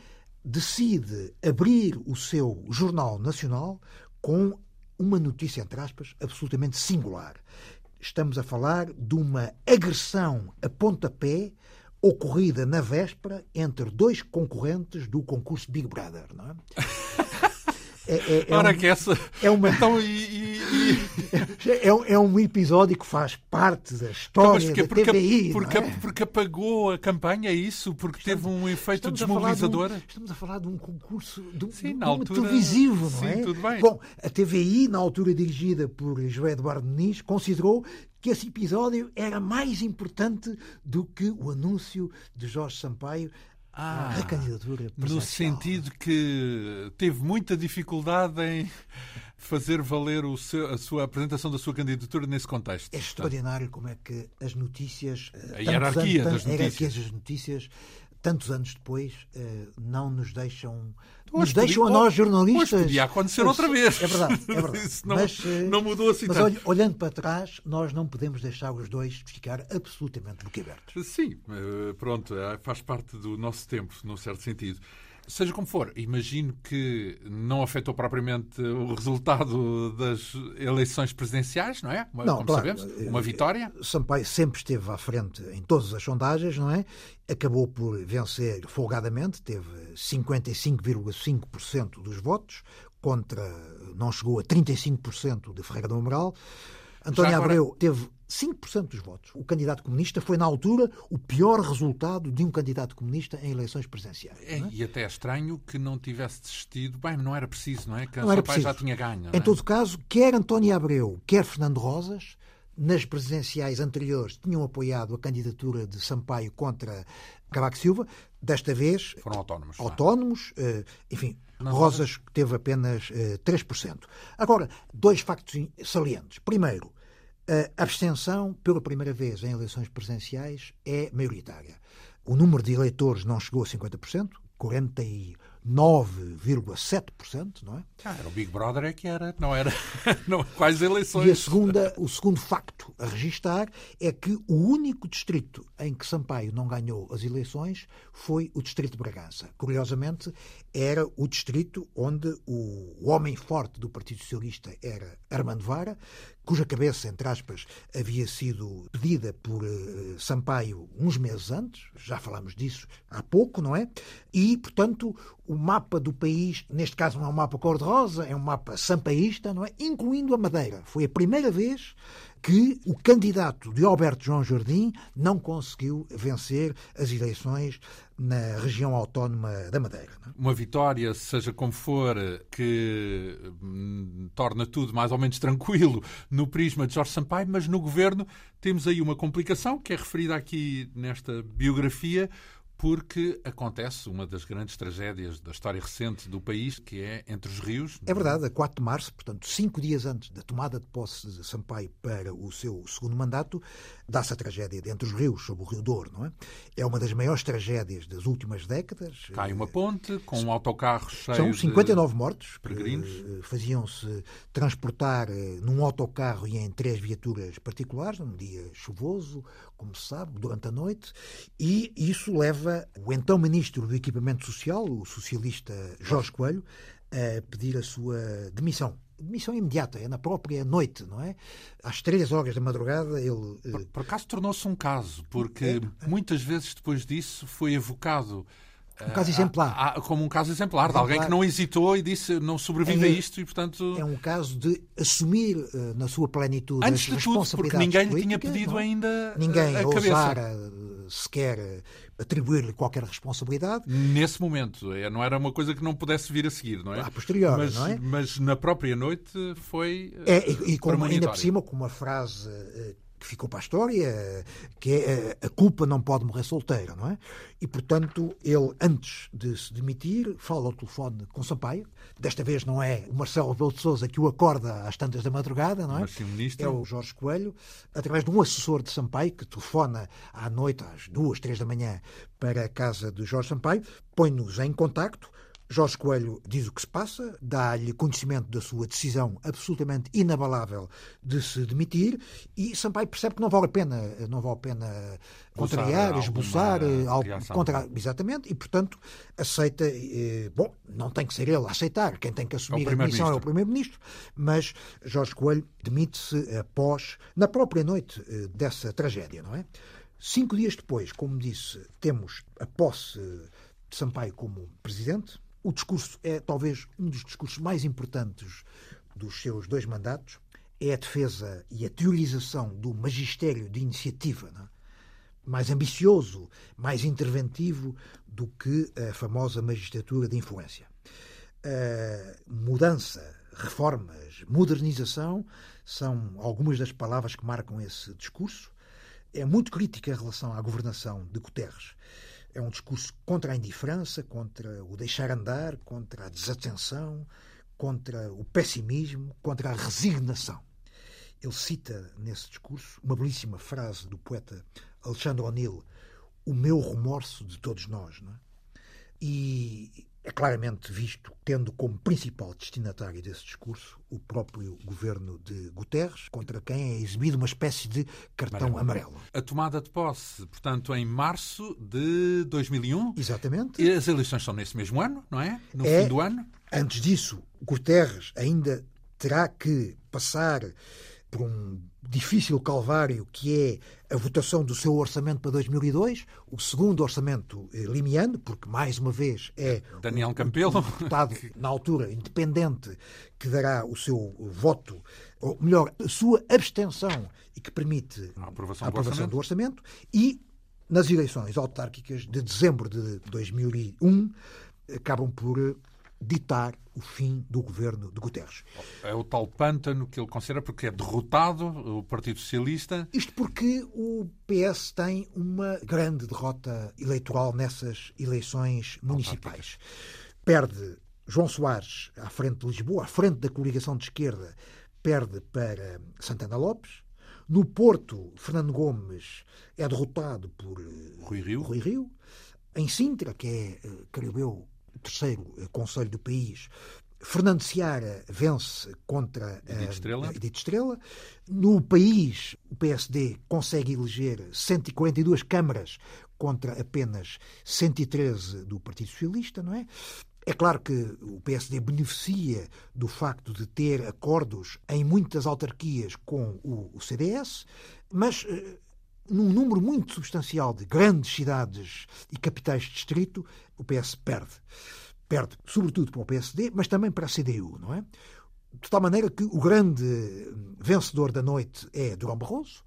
decide abrir o seu jornal nacional com uma notícia, entre aspas, absolutamente singular. Estamos a falar de uma agressão a pontapé ocorrida na véspera entre dois concorrentes do concurso Big Brother, não é? É, é, é Ora um, que essa. É uma... Então, e, e. É, um, é um episódio que faz parte da história então, da porque, TVI. Porque, é? porque apagou a campanha, é isso? Porque estamos, teve um efeito desmobilizador? De um, estamos a falar de um concurso de um, sim, um altura, televisivo, não sim, é? Tudo bem. Bom, a TVI, na altura dirigida por João Eduardo Muniz, considerou que esse episódio era mais importante do que o anúncio de Jorge Sampaio ah, recandidatura No sentido que teve muita dificuldade em fazer valer seu, a sua apresentação da sua candidatura nesse contexto. É extraordinário como é que as notícias... A hierarquia anos, das notícias. das notícias tantos anos depois, não nos deixam. Hoje nos deixam a nós, jornalistas. Hoje podia acontecer Mas, outra vez. É verdade, é verdade. Não, mas, não mudou assim mas tanto. olhando para trás, nós não podemos deixar os dois ficar absolutamente boquiabertos. Sim, pronto, é, faz parte do nosso tempo, num certo sentido. Seja como for, imagino que não afetou propriamente o resultado das eleições presidenciais, não é? Não, como claro, sabemos, uma vitória. Sampaio sempre esteve à frente em todas as sondagens, não é? Acabou por vencer folgadamente, teve 55,5% dos votos, contra, não chegou a 35% de Ferreira do Amaral. António. Abreu teve 5% dos votos. O candidato comunista foi, na altura, o pior resultado de um candidato comunista em eleições presidenciais. É, é? E até é estranho que não tivesse desistido. Bem, não era preciso, não é? Que não era preciso. já tinha ganho. Em é? todo caso, quer António Abreu, quer Fernando Rosas, nas presidenciais anteriores, tinham apoiado a candidatura de Sampaio contra Cavaco Silva. Desta vez. Foram autónomos. Autónomos, uh, enfim. Não, Rosas teve apenas uh, 3%. Agora, dois factos salientes. Primeiro, a abstenção, pela primeira vez em eleições presidenciais, é maioritária. O número de eleitores não chegou a 50%, 9,7%, não é? Ah, era o Big Brother é que era, não era não, quais eleições. E a segunda, o segundo facto a registar é que o único distrito em que Sampaio não ganhou as eleições foi o distrito de Bragança. Curiosamente, era o distrito onde o homem forte do Partido Socialista era Armando Vara, cuja cabeça, entre aspas, havia sido pedida por uh, Sampaio uns meses antes, já falamos disso há pouco, não é? E, portanto, o mapa do país, neste caso não é um mapa cor-de-rosa, é um mapa sampaísta, não é? Incluindo a Madeira. Foi a primeira vez que o candidato de Alberto João Jardim não conseguiu vencer as eleições na região autónoma da Madeira. É? Uma vitória, seja como for, que hum, torna tudo mais ou menos tranquilo no prisma de Jorge Sampaio, mas no governo temos aí uma complicação que é referida aqui nesta biografia, porque acontece uma das grandes tragédias da história recente do país, que é entre os rios. É verdade, a 4 de março, portanto, cinco dias antes da tomada de posse de Sampaio para o seu segundo mandato, dá-se a tragédia de Entre os Rios, sobre o Rio Douro, não é? É uma das maiores tragédias das últimas décadas. Cai uma ponte com um autocarro cheio São 59 de mortos. Peregrinos. Faziam-se transportar eh, num autocarro e em três viaturas particulares, num dia chuvoso, como se sabe, durante a noite, e isso leva o então ministro do Equipamento Social, o socialista Jorge Coelho, a pedir a sua demissão demissão imediata, é na própria noite, não é? Às três horas da madrugada ele... Por, por acaso tornou-se um caso, porque é, é. muitas vezes depois disso foi evocado um caso exemplar. como um caso exemplar, exemplar, de alguém que não hesitou e disse não sobrevive é, a isto e, portanto... É um caso de assumir uh, na sua plenitude Antes as de tudo, porque ninguém lhe tinha pedido não? ainda Ninguém a, ousara sequer atribuir-lhe qualquer responsabilidade. Nesse momento, é, não era uma coisa que não pudesse vir a seguir, não é? A posterior, mas, não é? Mas na própria noite foi. É, e, e com, ainda por cima com uma frase eh, que ficou para a história, que é eh, a culpa não pode morrer solteira, não é? E, portanto, ele, antes de se demitir, fala ao telefone com Sampaio. Desta vez não é o Marcelo Rebelo de Sousa que o acorda às tantas da madrugada, não é? É o Jorge Coelho, através de um assessor de Sampaio, que telefona à noite, às duas, três da manhã, para a casa de Jorge Sampaio, põe-nos em contacto, Jorge Coelho diz o que se passa, dá-lhe conhecimento da sua decisão absolutamente inabalável de se demitir e Sampaio percebe que não vale a pena, não vale a pena contrariar, esboçar, contra, exatamente, e portanto aceita, eh, bom, não tem que ser ele a aceitar, quem tem que assumir a demissão é o Primeiro-Ministro, mas Jorge Coelho demite-se após, na própria noite eh, dessa tragédia, não é? Cinco dias depois, como disse, temos a posse de Sampaio como presidente, o discurso é talvez um dos discursos mais importantes dos seus dois mandatos. É a defesa e a teorização do magistério de iniciativa, é? mais ambicioso, mais interventivo do que a famosa magistratura de influência. mudança, reformas, modernização são algumas das palavras que marcam esse discurso. É muito crítica em relação à governação de Guterres é um discurso contra a indiferença, contra o deixar andar, contra a desatenção, contra o pessimismo, contra a resignação. Ele cita nesse discurso uma belíssima frase do poeta Alexandre O'Neill: O meu remorso de todos nós. É? E é claramente visto tendo como principal destinatário desse discurso o próprio governo de Guterres, contra quem é exibido uma espécie de cartão amarelo. A tomada de posse, portanto, em março de 2001. Exatamente. E as eleições são nesse mesmo ano, não é? No é, fim do ano. Antes disso, Guterres ainda terá que passar por um difícil calvário que é a votação do seu orçamento para 2002, o segundo orçamento eh, limiano, porque mais uma vez é Daniel Campelo, o deputado na altura independente que dará o seu voto, ou melhor, a sua abstenção e que permite a aprovação, a aprovação do, orçamento. do orçamento e nas eleições autárquicas de dezembro de 2001 acabam por eh, ditar o fim do governo de Guterres. É o tal pântano que ele considera porque é derrotado o Partido Socialista. Isto porque o PS tem uma grande derrota eleitoral nessas eleições municipais. Perde João Soares à frente de Lisboa, à frente da coligação de esquerda, perde para Santana Lopes. No Porto, Fernando Gomes é derrotado por Rui Rio. Rui Rio. Em Sintra, que é, eh, creio eu, terceiro Conselho do país, Fernando Seara vence contra Edith Estrela. Edith Estrela. No país, o PSD consegue eleger 142 câmaras contra apenas 113 do Partido Socialista, não é? É claro que o PSD beneficia do facto de ter acordos em muitas autarquias com o CDS, mas eh, num número muito substancial de grandes cidades e capitais de distrito, o PS perde perde sobretudo para o PSD, mas também para a CDU, não é? De tal maneira que o grande vencedor da noite é Durão Barroso,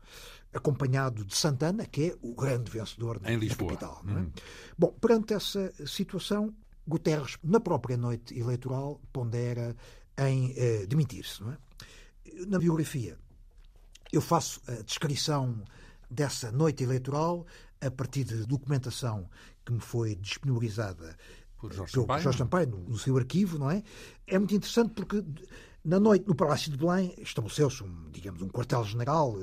acompanhado de Santana, que é o grande vencedor na capital. É? Hum. Bom, perante essa situação, Guterres, na própria noite eleitoral, pondera em eh, demitir-se. É? Na biografia, eu faço a descrição dessa noite eleitoral a partir de documentação que me foi disponibilizada por Jorge Sampaio, Jorge Sampaio no, no, seu arquivo, não é? É muito interessante porque na noite no Palácio de Belém estabeleceu-se um, digamos, um quartel-general,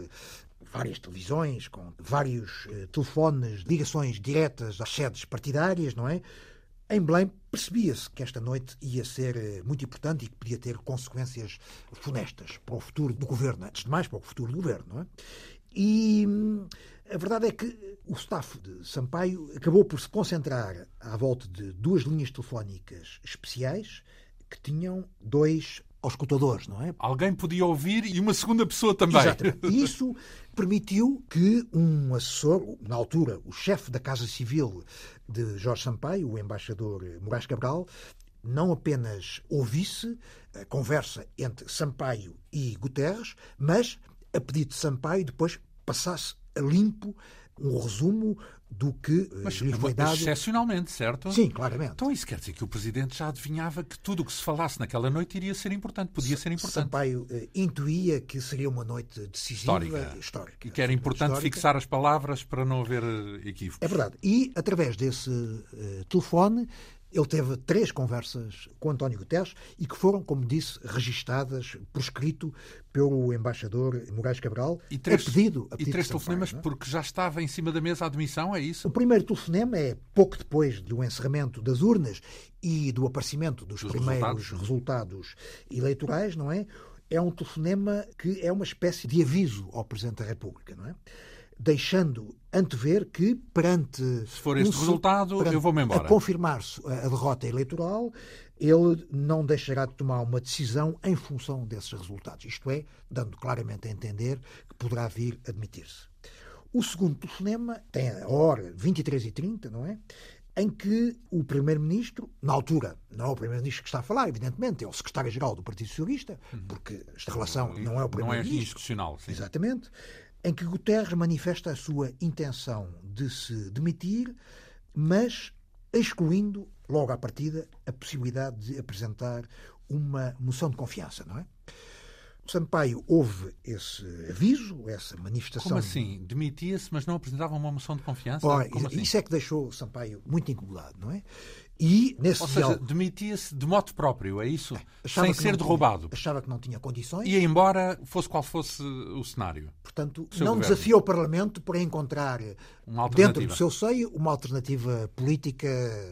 várias televisões com vários eh, telefones, ligações diretas às sedes partidárias, não é? Em Belém percebia-se que esta noite ia ser eh, muito importante e que podia ter consequências funestas para o futuro do governo, antes de mais para o futuro do governo, não é? E hum, a verdade é que o staff de Sampaio acabou por se concentrar à volta de duas linhas telefónicas especiais que tinham dois auscultadores, não é? Alguém podia ouvir e uma segunda pessoa também. Exatamente. Isso permitiu que um assessor, na altura, o chefe da Casa Civil de Jorge Sampaio, o embaixador Moraes Cabral, não apenas ouvisse a conversa entre Sampaio e Guterres, mas, a pedido de Sampaio, depois passasse limpo um resumo do que eh, Mas, lhe foi dado. Excepcionalmente, certo? Sim, claramente. Então isso quer dizer que o Presidente já adivinhava que tudo o que se falasse naquela noite iria ser importante, podia ser importante. Sampaio uh, intuía que seria uma noite decisiva, histórica. histórica e que era importante histórica. fixar as palavras para não haver eh, equívocos. É verdade. E, através desse telefone, ele teve três conversas com António Guterres e que foram, como disse, registadas por escrito pelo embaixador Moraes Cabral e três, a pedido, a pedido E três telefonemas é? porque já estava em cima da mesa a admissão, é isso? O primeiro telefonema é pouco depois do encerramento das urnas e do aparecimento dos, dos primeiros resultados. resultados eleitorais, não é? É um telefonema que é uma espécie de aviso ao Presidente da República, não é? Deixando antever que, perante. Se for este um, resultado, eu vou-me embora. A confirmar-se a derrota eleitoral, ele não deixará de tomar uma decisão em função desses resultados. Isto é, dando claramente a entender que poderá vir a admitir-se. O segundo telefonema tem a hora 23 e 30, não é? Em que o Primeiro-Ministro, na altura, não é o Primeiro-Ministro que está a falar, evidentemente, é o Secretário-Geral do Partido Socialista, uhum. porque esta relação não é o Primeiro-Ministro. Não é institucional, sim. Exatamente em que Guterres manifesta a sua intenção de se demitir, mas excluindo, logo à partida, a possibilidade de apresentar uma moção de confiança, não é? Sampaio houve esse aviso, essa manifestação. Como assim? Demitia-se, mas não apresentava uma moção de confiança? Ora, assim? Isso é que deixou o Sampaio muito incomodado, não é? E nesse Ou seja, demitia-se de moto próprio, é isso? Achava Sem ser derrubado. Tinha, achava que não tinha condições. E embora fosse qual fosse o cenário. Portanto, não desafia o Parlamento para encontrar dentro do seu seio uma alternativa política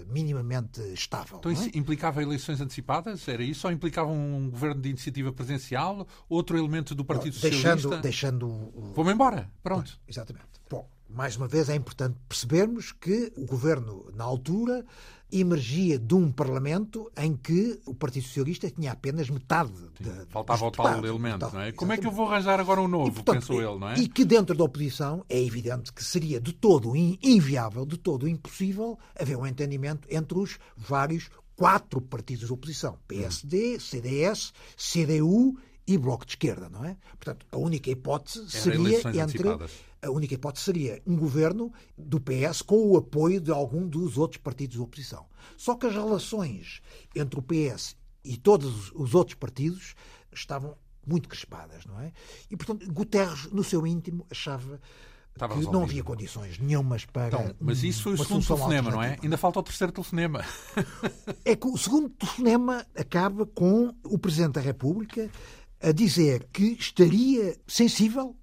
minimamente estável. Então isso é? implicava eleições antecipadas? Era isso? Ou implicava um governo de iniciativa presidencial? Outro elemento do Partido deixando, Socialista? Deixando... Vou-me embora. Pronto. exatamente. Bom, mais uma vez é importante percebermos que o governo, na altura, emergia de um Parlamento em que o Partido Socialista tinha apenas metade. De, Faltava o tal elemento, não é? Como é que eu vou arranjar agora um novo, e, portanto, pensou ele, não é? E que dentro da oposição é evidente que seria de todo inviável, de todo impossível haver um entendimento entre os vários quatro partidos de oposição: PSD, CDS, CDU e Bloco de Esquerda, não é? Portanto, a única hipótese Era seria entre. Antecipadas a única hipótese seria um governo do PS com o apoio de algum dos outros partidos de oposição. Só que as relações entre o PS e todos os outros partidos estavam muito crespadas, não é? E, portanto, Guterres, no seu íntimo, achava Estava que resolvido. não havia condições nenhumas para. Então, mas isso foi o segundo telefonema, não é? Ainda falta o terceiro telefonema. É que o segundo telefonema acaba com o Presidente da República a dizer que estaria sensível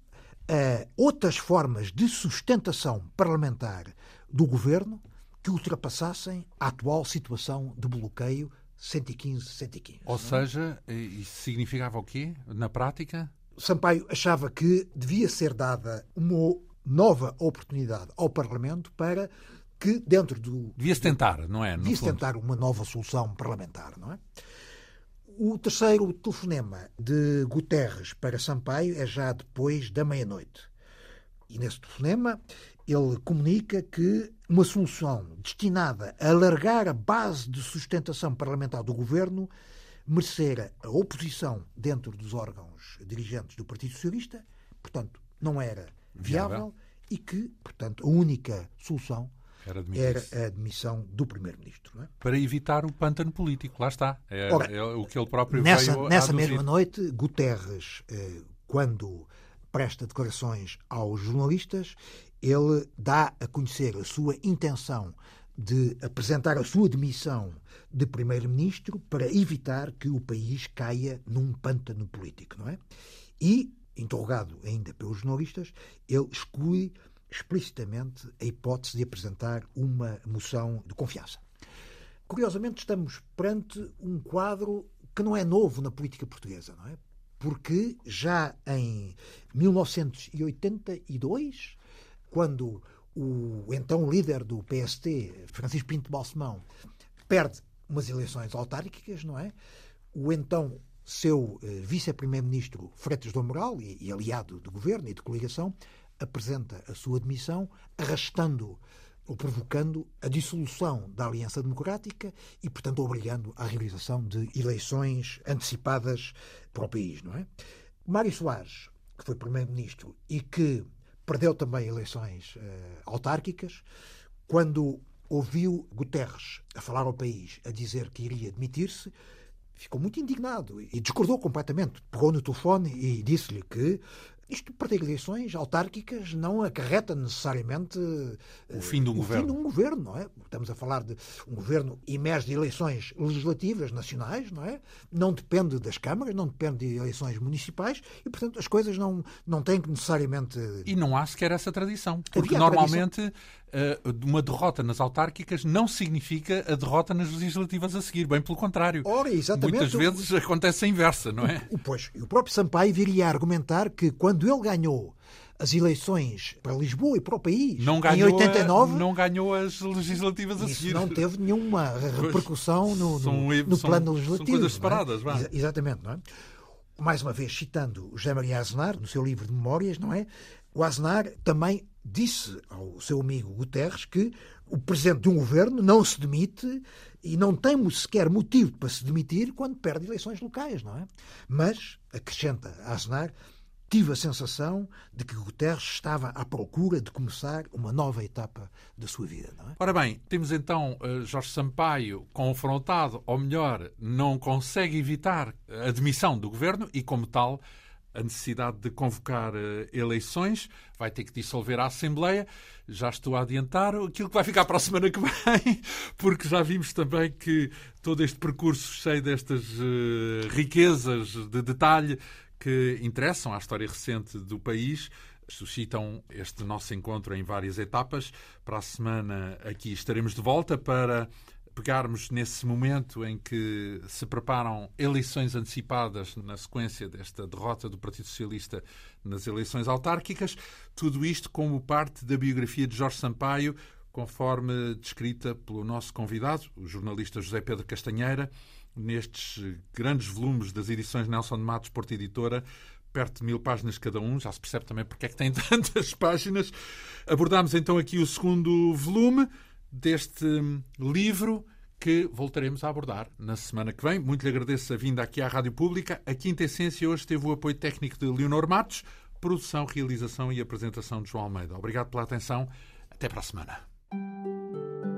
a outras formas de sustentação parlamentar do governo que ultrapassassem a atual situação de bloqueio 115-115. Ou seja, isso significava o quê, na prática? Sampaio achava que devia ser dada uma nova oportunidade ao Parlamento para que dentro do... Devia-se tentar, não é? Devia-se tentar uma nova solução parlamentar, não é? O terceiro telefonema de Guterres para Sampaio é já depois da meia-noite. E nesse telefonema ele comunica que uma solução destinada a alargar a base de sustentação parlamentar do governo merecera a oposição dentro dos órgãos dirigentes do Partido Socialista, portanto, não era viável, viável. e que, portanto, a única solução era, era a admissão do Primeiro-Ministro. É? Para evitar o pântano político, lá está. É, Ora, é o que ele próprio nessa, veio Nessa mesma noite, Guterres, eh, quando presta declarações aos jornalistas, ele dá a conhecer a sua intenção de apresentar a sua demissão de primeiro-ministro para evitar que o país caia num pântano político, não é? E, interrogado ainda pelos jornalistas, ele exclui explicitamente a hipótese de apresentar uma moção de confiança. Curiosamente, estamos perante um quadro que não é novo na política portuguesa, não é? Porque já em 1982 quando o então líder do PST, Francisco Pinto Balsemão, perde umas eleições autárquicas, não é? O então seu eh, vice-primeiro-ministro Freitas do Moral e, e, aliado do governo e de coligação apresenta a sua demissão, arrastando ou provocando a dissolução da Aliança Democrática e, portanto, obrigando à realização de eleições antecipadas para o país, não é? Mário Soares, que foi primeiro-ministro e que perdeu também eleições uh, autárquicas. Quando ouviu Guterres a falar ao país, a dizer que iria demitir-se, ficou muito indignado e discordou completamente. Pegou no telefone e disse-lhe que isto, perder eleições autárquicas, não acarreta necessariamente o fim de um, o governo. Fim de um governo, não é? Estamos a falar de um governo emerge de eleições legislativas nacionais, não é? Não depende das câmaras, não depende de eleições municipais e, portanto, as coisas não, não têm que necessariamente. E não há sequer essa tradição. Porque normalmente tradição. Eh, uma derrota nas autárquicas não significa a derrota nas legislativas a seguir, bem pelo contrário. Ora, exatamente. Muitas vezes acontece a inversa, não é? O, pois, o próprio Sampaio viria a argumentar que quando ele ganhou as eleições para Lisboa e para o país não ganhou em 89 a, não ganhou as legislativas a seguir não teve nenhuma repercussão no, no, são, no plano legislativo são coisas separadas é? exatamente não é? mais uma vez citando José Maria Aznar no seu livro de memórias não é o Aznar também disse ao seu amigo Guterres que o presidente de um governo não se demite e não tem sequer motivo para se demitir quando perde eleições locais, não é? Mas, acrescenta Aznar, tive a sensação de que Guterres estava à procura de começar uma nova etapa da sua vida. Não é? Ora bem, temos então eh, Jorge Sampaio confrontado, ou melhor, não consegue evitar a demissão do governo e, como tal, a necessidade de convocar uh, eleições, vai ter que dissolver a Assembleia. Já estou a adiantar aquilo que vai ficar para a semana que vem, porque já vimos também que todo este percurso cheio destas uh, riquezas de detalhe que interessam à história recente do país suscitam este nosso encontro em várias etapas. Para a semana aqui estaremos de volta para pegarmos nesse momento em que se preparam eleições antecipadas na sequência desta derrota do Partido Socialista nas eleições autárquicas, tudo isto como parte da biografia de Jorge Sampaio, conforme descrita pelo nosso convidado, o jornalista José Pedro Castanheira, nestes grandes volumes das edições Nelson de Matos Porta Editora, perto de mil páginas cada um, já se percebe também porque é que tem tantas páginas. Abordámos então aqui o segundo volume deste livro que voltaremos a abordar na semana que vem. Muito lhe agradeço a vinda aqui à Rádio Pública. A Quinta Essência hoje teve o apoio técnico de Leonor Matos, produção, realização e apresentação de João Almeida. Obrigado pela atenção. Até para a semana.